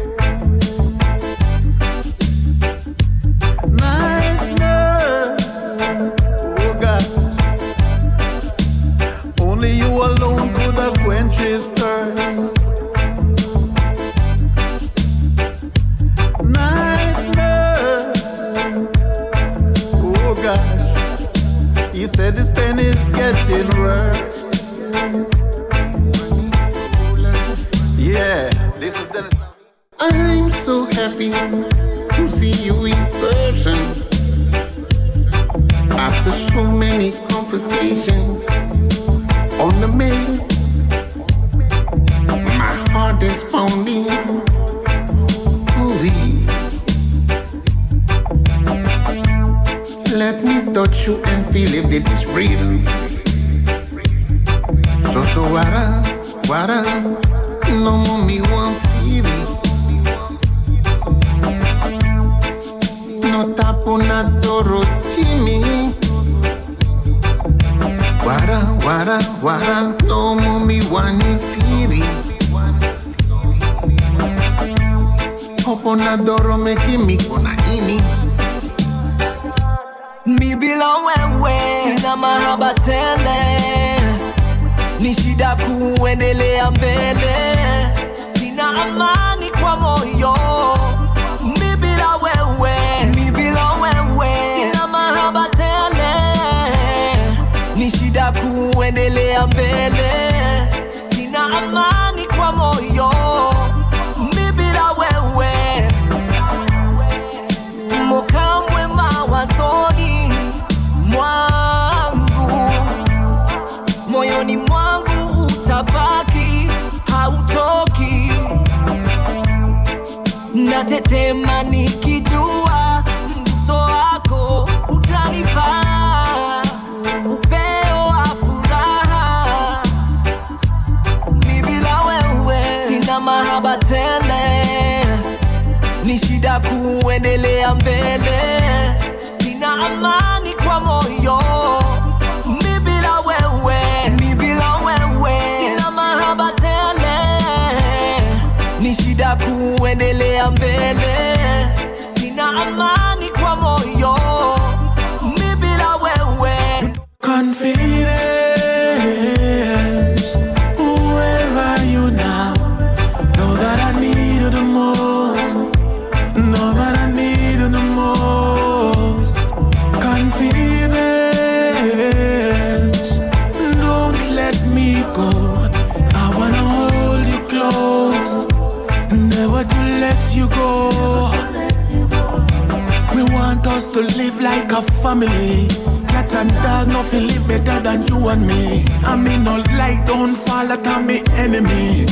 dog, nothing live better than you and me. I mean, no light don't fall at like me enemy.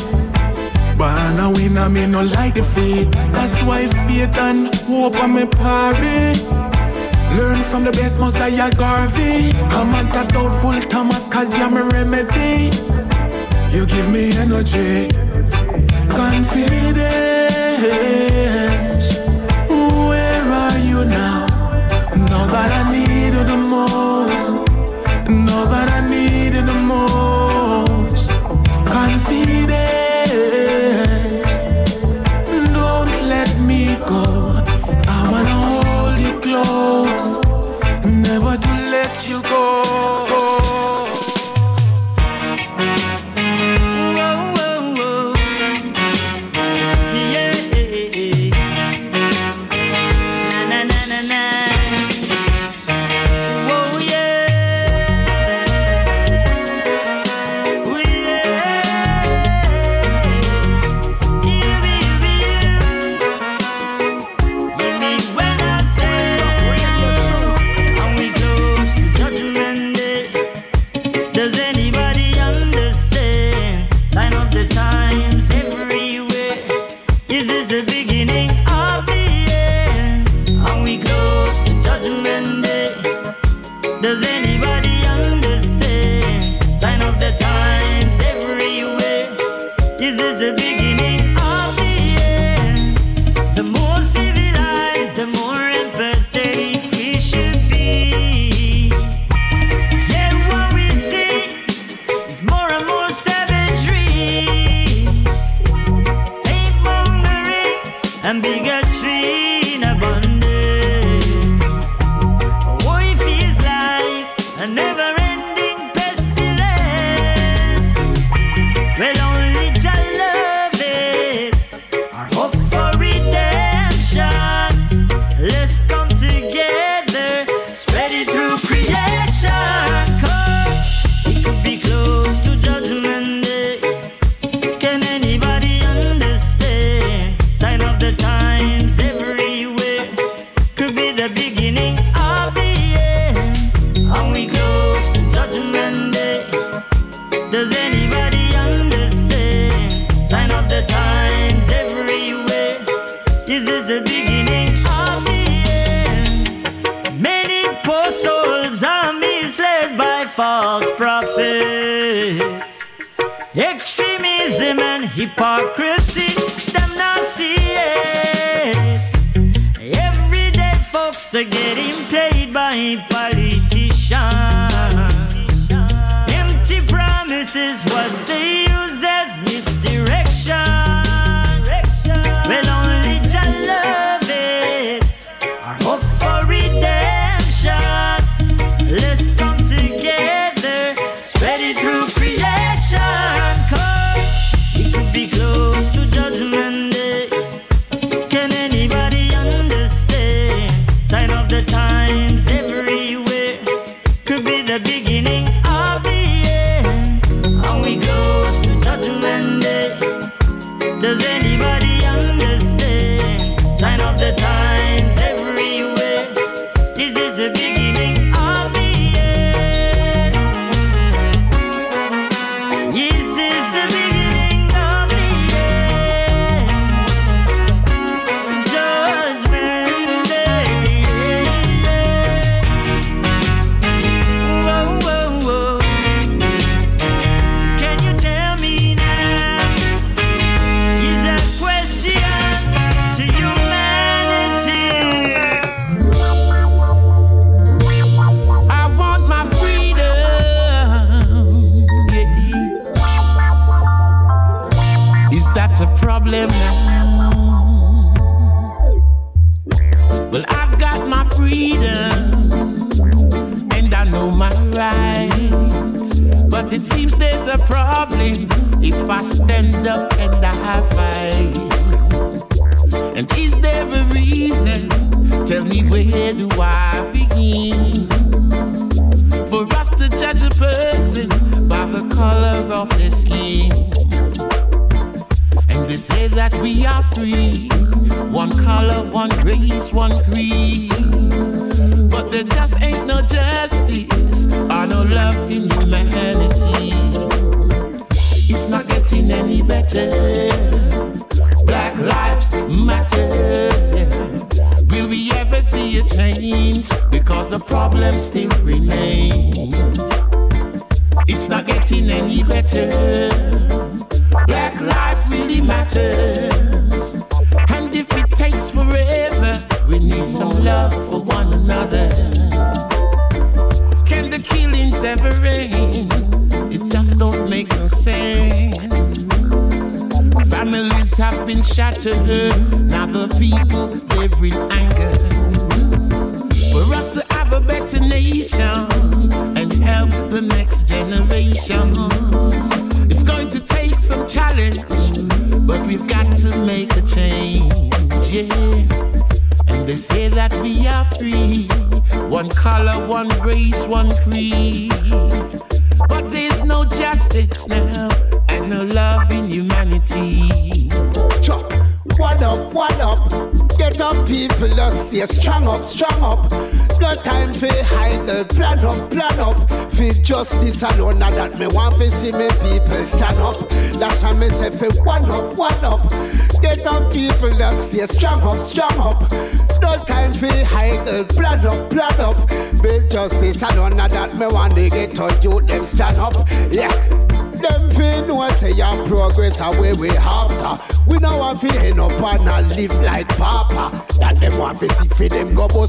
Born a winner, me no like defeat. That's why faith and hope on my party. Learn from the best Mosiah Garvey. I'm don't doubtful Thomas, cause you're my remedy. You give me energy, confidence.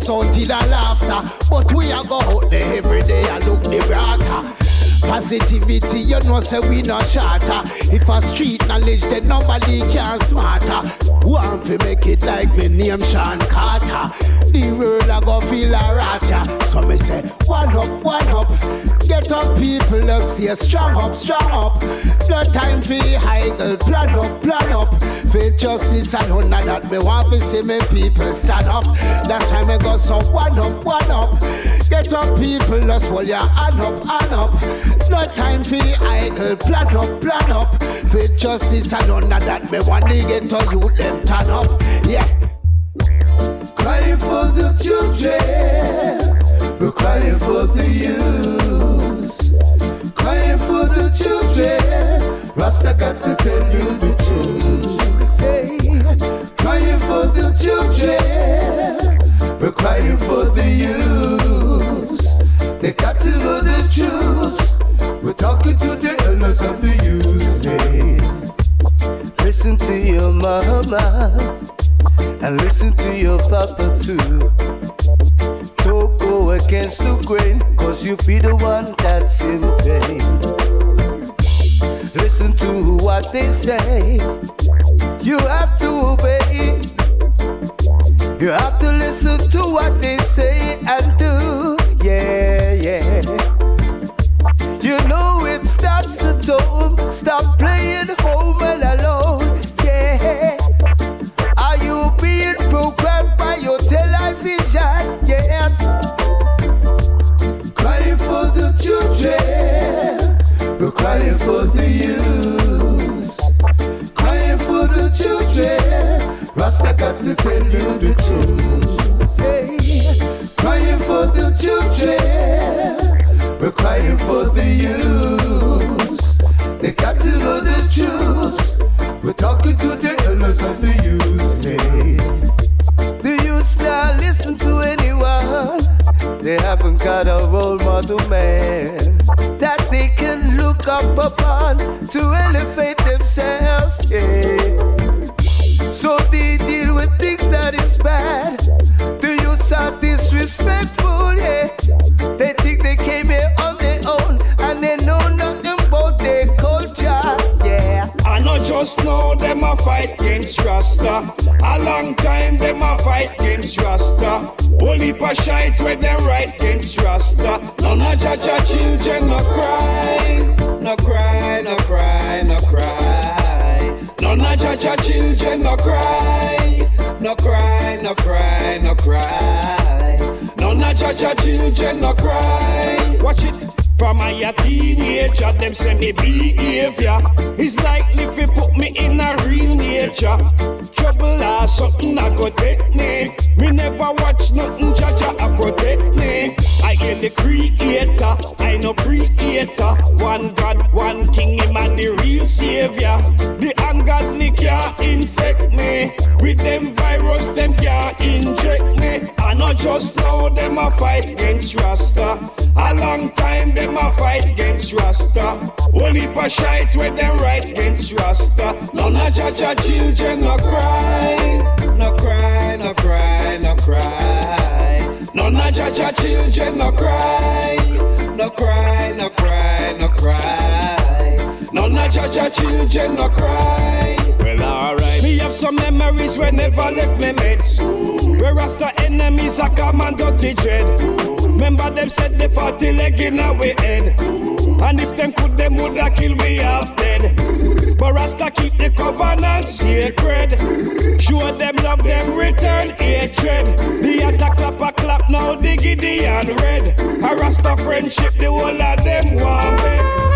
Out till a say we not shatter. If a street knowledge, then nobody can smarter. Want to make it like me name Sean Carter. The world I go feel a rata. So me say, one up, one up. Get up, people, let's see strong up, strong up. No time for idle, plan up, plan up. For justice and honor that me want to see me people stand up. That's why me got so one up, one up. Get up, people, let's hold your hand up, hand up. No time for idle, plan up, plan up. For justice and honor that me want to get to you, them turn up. Yeah. Crying for the children, we're crying for the youth. Crying for the children, Rasta got to tell you the truth. Crying for the children, we're crying for the youth. They got to know the truth. We're talking to the elders of the. Yeah. Listen to your mama and listen to your papa too. Don't go against the grain, cause you be the one that's in pain. Listen to what they say, you have to obey. You have to listen to what they say and do. Stop playing home and alone. Yeah. Are you being programmed by your television? Yes. Crying for the children. We're crying for the youth. Crying for the children. Rasta got to tell you the truth. Say, crying for the children. We're crying for the youth. Know the truth. We're talking to the elders of the youth. Hey. The youth now listen to anyone. They haven't got a role model man that they can look up upon to elevate themselves. Yeah. So they deal with things that is just know them a fight against Rasta. A long time them a fight against Rasta. Only pa shite when them right against Rasta. None of Jah Jah children no cry, no cry, no cry, no cry. None of Jah Jah children no cry, no cry, no cry, no cry. None of Jah Jah children no cry. Watch it. From my teenager, them say me behavior. It's likely if put me in a real nature. Trouble or something I go take me. Me never watch nothing, Jah Jah I protect me I get the creator, I no creator. One God, one king, him and the real savior. The ungodly can't infect me. With them virus, them can't inject me. I not just know them a fight against Rasta. A long time them a fight against Rasta. Only pa shite when them right against Rasta. None of Jah Jah children no cry No cry, no cry, no cry. None of Jah Jah children no cry. No cry, no cry, no cry. None of Jah Jah children no cry. Well alright. Me have some memories when never left me mates. Where Rasta enemies are come and dirty dread. Remember them said the 40 leg in our head And if them could them woulda kill me half dead. But Rasta keep the covenant sacred. Show them love them return hatred. The attack clap a clap now the Gideon red. A Rasta friendship the whole of them want beg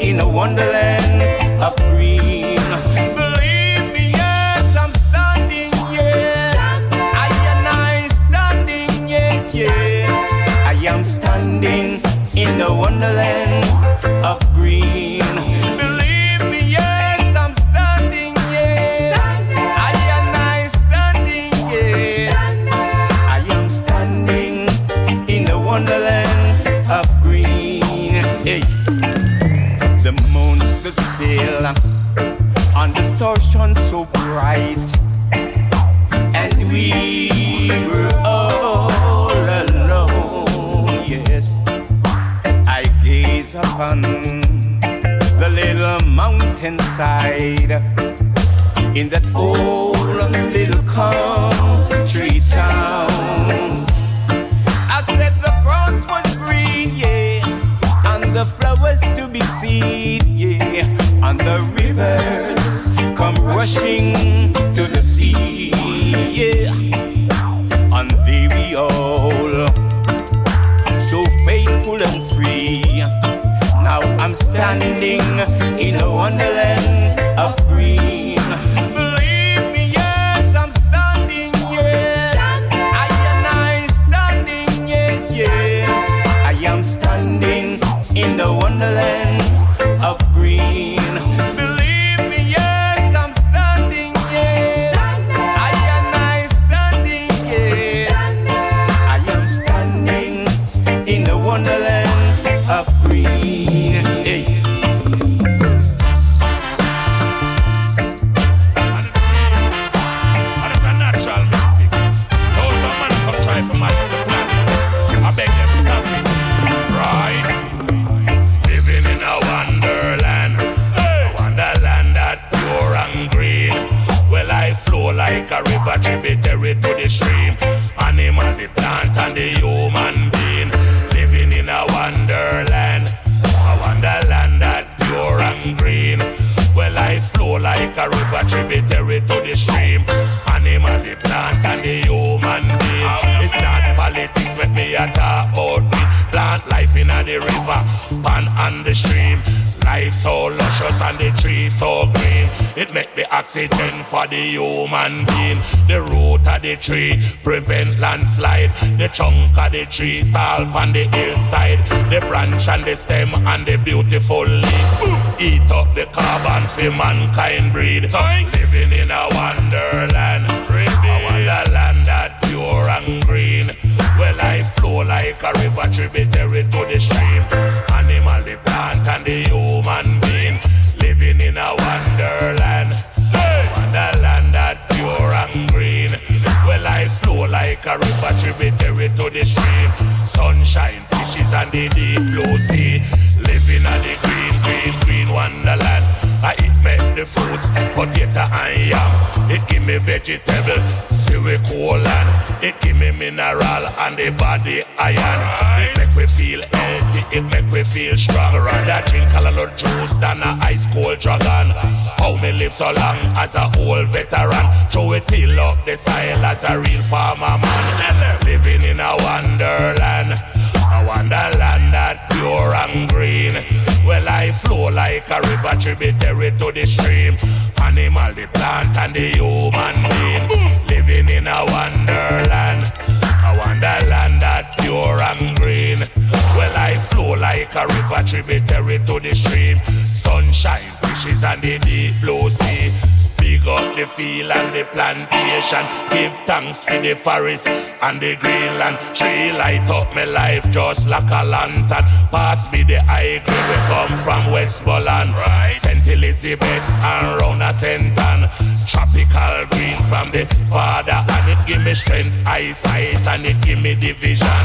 in a wonderland of green. Believe me, yes, I'm standing, yes. I and I standing, yes, yes. I am standing in the wonderland mountainside in that old little country town. I said the grass was green, yeah, and the flowers to be seen, yeah, and the rivers come rushing to the sea, yeah, and there we all so faithful and free. Now I'm standing a wonderland oxygen for the human being. The root of the tree prevent landslide. The trunk of the tree tall on the hillside. The branch and the stem and the beautiful leaf. Eat up the carbon for mankind breed. Living in a wonderland. A wonderland that pure and green. Well, I flow like a river tributary to the stream. Animal, the plant, and the human a river tributary to the stream. Sunshine, fishes, and the deep blue sea. Living in the fruits, potato and yam. It give me vegetable, cereal colon. It give me mineral and the body iron. It make we feel healthy, it make we feel strong. Rather drink a lot juice than a ice cold dragon. How me live so long as a old veteran? Throw it till up the soil as a real farmer man. Living in a wonderland. Like a river tributary to the stream. Animal, the plant, and the human being. Living in a wonderland. A wonderland that pure and green. Well, I flow like a river tributary to the stream. Sunshine, fishes, and the deep blue sea. Big up the field and the plantation. Give thanks for the forest and the greenland. Tree light up my life just like a lantern. Pass me the high grade we come from Westmoreland. Right. St. Elizabeth and Rona Senton. Tropical green from the father and it give me strength, eyesight and it give me division.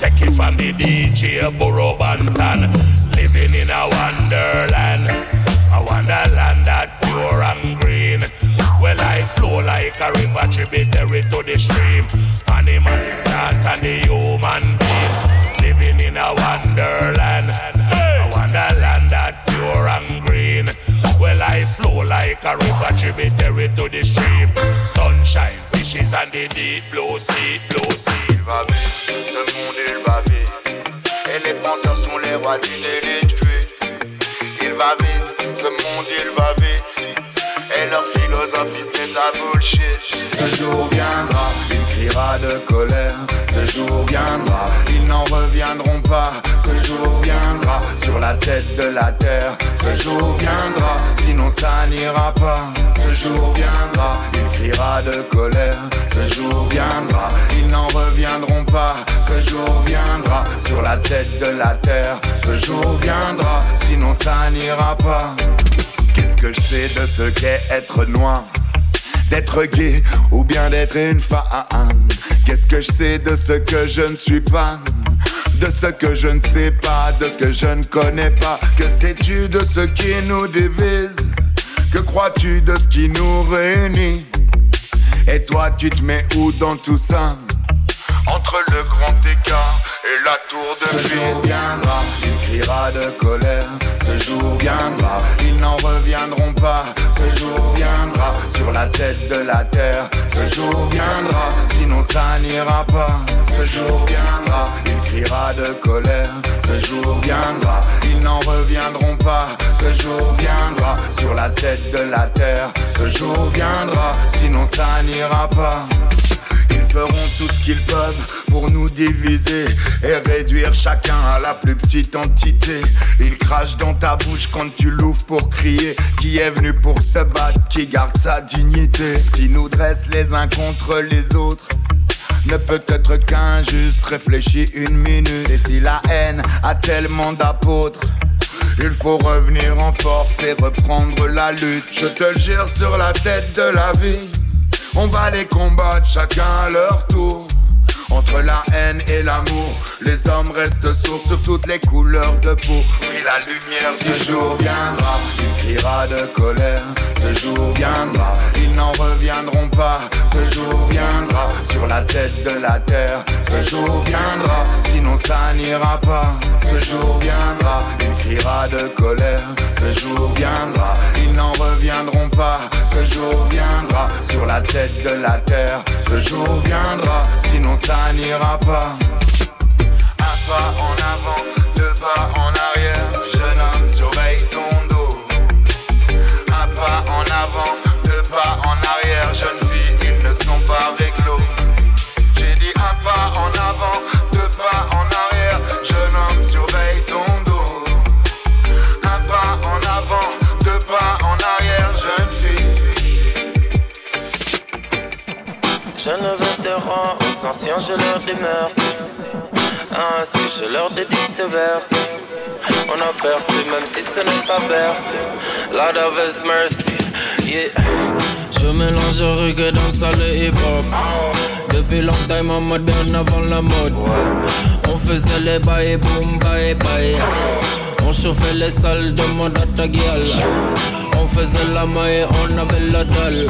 Take it from the DJ Burro Banton. Living in a wonderland. A wonderland that pure and I flow like a river tributary to the stream. Animal, plant, and the human being. Living in a wonderland. A wonderland that pure and green. Well, I flow like a river tributary to the stream. Sunshine, fishes, and the deep blue sea, blue sea. Il va vite, ce monde il va vite. Et les penseurs sont les rois du délit Il va vite, ce monde il va vite. Et leur bullshit. Ce jour viendra, il criera de colère. Ce jour viendra, ils n'en reviendront pas. Ce jour viendra, sur la tête de la terre. Ce jour viendra, sinon ça n'ira pas. Ce jour viendra, il criera de colère. Ce jour viendra, ils n'en reviendront pas. Ce jour viendra, sur la tête de la terre. Ce jour viendra, sinon ça n'ira pas. Qu'est-ce que je sais de ce qu'est être noir? D'être gay ou bien d'être une femme? Qu'est-ce que je sais de ce que je ne suis pas? De ce que je ne sais pas, de ce que je ne connais pas. Que sais-tu de ce qui nous divise? Que crois-tu de ce qui nous réunit? Et toi, tu te mets où dans tout ça? Entre le grand écart et la tour de Ce jour viendra, il criera de colère. Ce jour viendra, ils n'en reviendront pas. Ce jour viendra, sur la tête de la terre. Ce jour viendra, sinon ça n'ira pas. Ce jour viendra, il criera de colère. Ce jour viendra, ils n'en reviendront pas. Ce jour viendra, sur la tête de la terre. Ce jour viendra, sinon ça n'ira pas. Ils feront tout ce qu'ils peuvent pour nous diviser et réduire chacun à la plus petite entité. Ils crachent dans ta bouche quand tu l'ouvres pour crier. Qui est venu pour se battre, qui garde sa dignité? Ce qui nous dresse les uns contre les autres ne peut être qu'injuste. Réfléchis une minute. Et si la haine a tellement d'apôtres. Il faut revenir en force et reprendre la lutte. Je te le jure sur la tête de la vie. On va les combattre chacun à leur tour. Entre la haine et l'amour, les hommes restent sourds sur toutes les couleurs de peau. Puis la lumière, ce jour viendra, il criera de colère. Ce jour viendra, ils n'en reviendront pas. Ce jour viendra, sur la tête de la terre. Ce jour viendra, sinon ça n'ira pas. Ce jour viendra, il criera de colère. Ce jour viendra, ils n'en reviendront pas. Ce jour viendra, sur la tête de la terre. Ce jour viendra, sinon ça n'ira pas. Un pas en avant, deux pas en arrière. Anciens, je leur dis merci. Ainsi, je leur dédie ce. On a percé, même si ce n'est pas bercé. Lord of His mercy, yeah. Je mélange reggae dans salle et hip-hop. Depuis longtemps, en mode bien avant la mode. On faisait les bails, boom, bye, bye. On chauffait les salles de mode à ta gueule. On faisait la maille, on avait la dalle.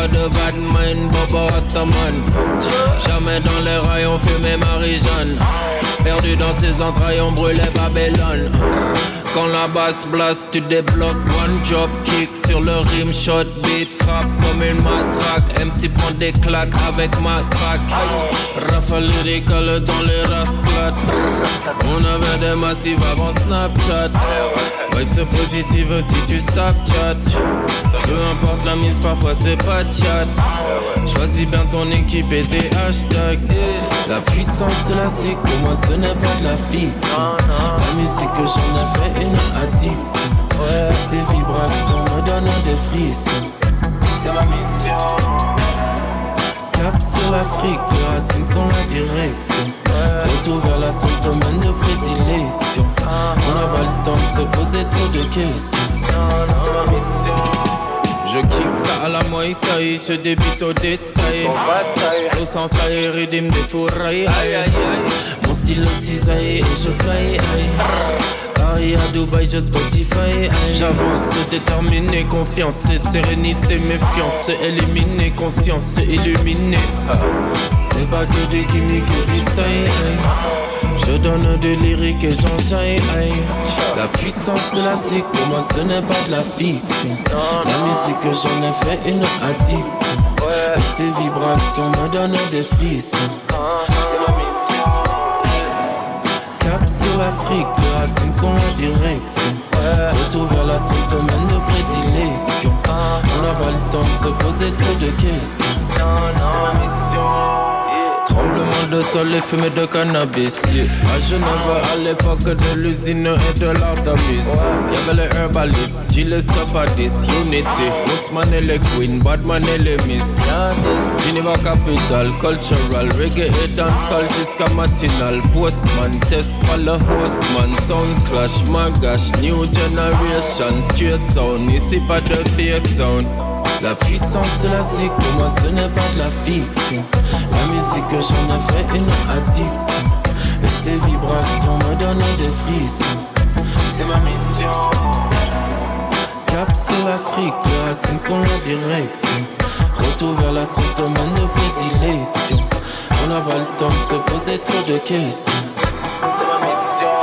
Pas de mind, Bobo Rastaman. Jamais dans les rayons fumé Marie-Jeanne. Perdu dans ses entrailles, on brûlait Babylone. Quand la basse blast, tu débloques one job kick sur le rim shot beat frappe comme une matraque. MC prend des claques avec ma traque. Rafale lyrical dans les rasclates. On avait des massifs avant Snapchat. Vibes positive si tu Snapchat. Peu importe la mise, parfois c'est pas chat. Choisis bien ton équipe et tes hashtags. La puissance zik, pour moi n'est pas de la fiction. La musique que j'en ai fait une addiction. Et ces vibrations me donnent des frissons. C'est ma mission. Cap sur l'Afrique, les racines sont la direction. Retour vers la source, domaine de prédilection. On n'a pas le temps de se poser trop de questions. C'est ma mission. Je kick ça à la Thai, je débite au détail. Sans bataille, sans faille, des fourrailles. Aïe aïe aïe, mon style cisaille et je fly. Paris à Dubaï, je Spotify. J'avance, déterminé, confiance sérénité, méfiance, éliminer, conscience illuminée. C'est pas que des gimmicks et du style. Je donne de lyrique et j'enjaille. La puissance zik, pour moi ce n'est pas de la fiction. La musique que j'en ai fait une addiction. Et ces vibrations me donnent des frissons. l'Afrique, les racines sont la direction. Retour vers la source, domaine de prédilection. On n'a pas le temps de se poser trop de questions. C'est ma mission. Tremblement de sol et fumée de cannabis. Yeah. À Genève, à l'époque de l'usine et de l'Artemis. Y'avait les herbalistes, Gilles Stafadis, Unity, Woodsman et les Queen, Badman et les Miss. Geneva Capital, Cultural, Reggae et dancehall jusqu'à matinal. Postman, test par le hostman, Sound Clash, Magash, New Generation, Straight Sound, ici pas de fake sound. La puissance de la zik, pour moi ce n'est pas de la fiction. La musique que j'en ai fait une addiction. Et ces vibrations me donnent des frissons. C'est ma mission. Cap sur l'Afrique, les racines sont la direction. Retour vers la source, domaine de prédilection. On n'a pas le temps de se poser trop de questions. C'est ma mission.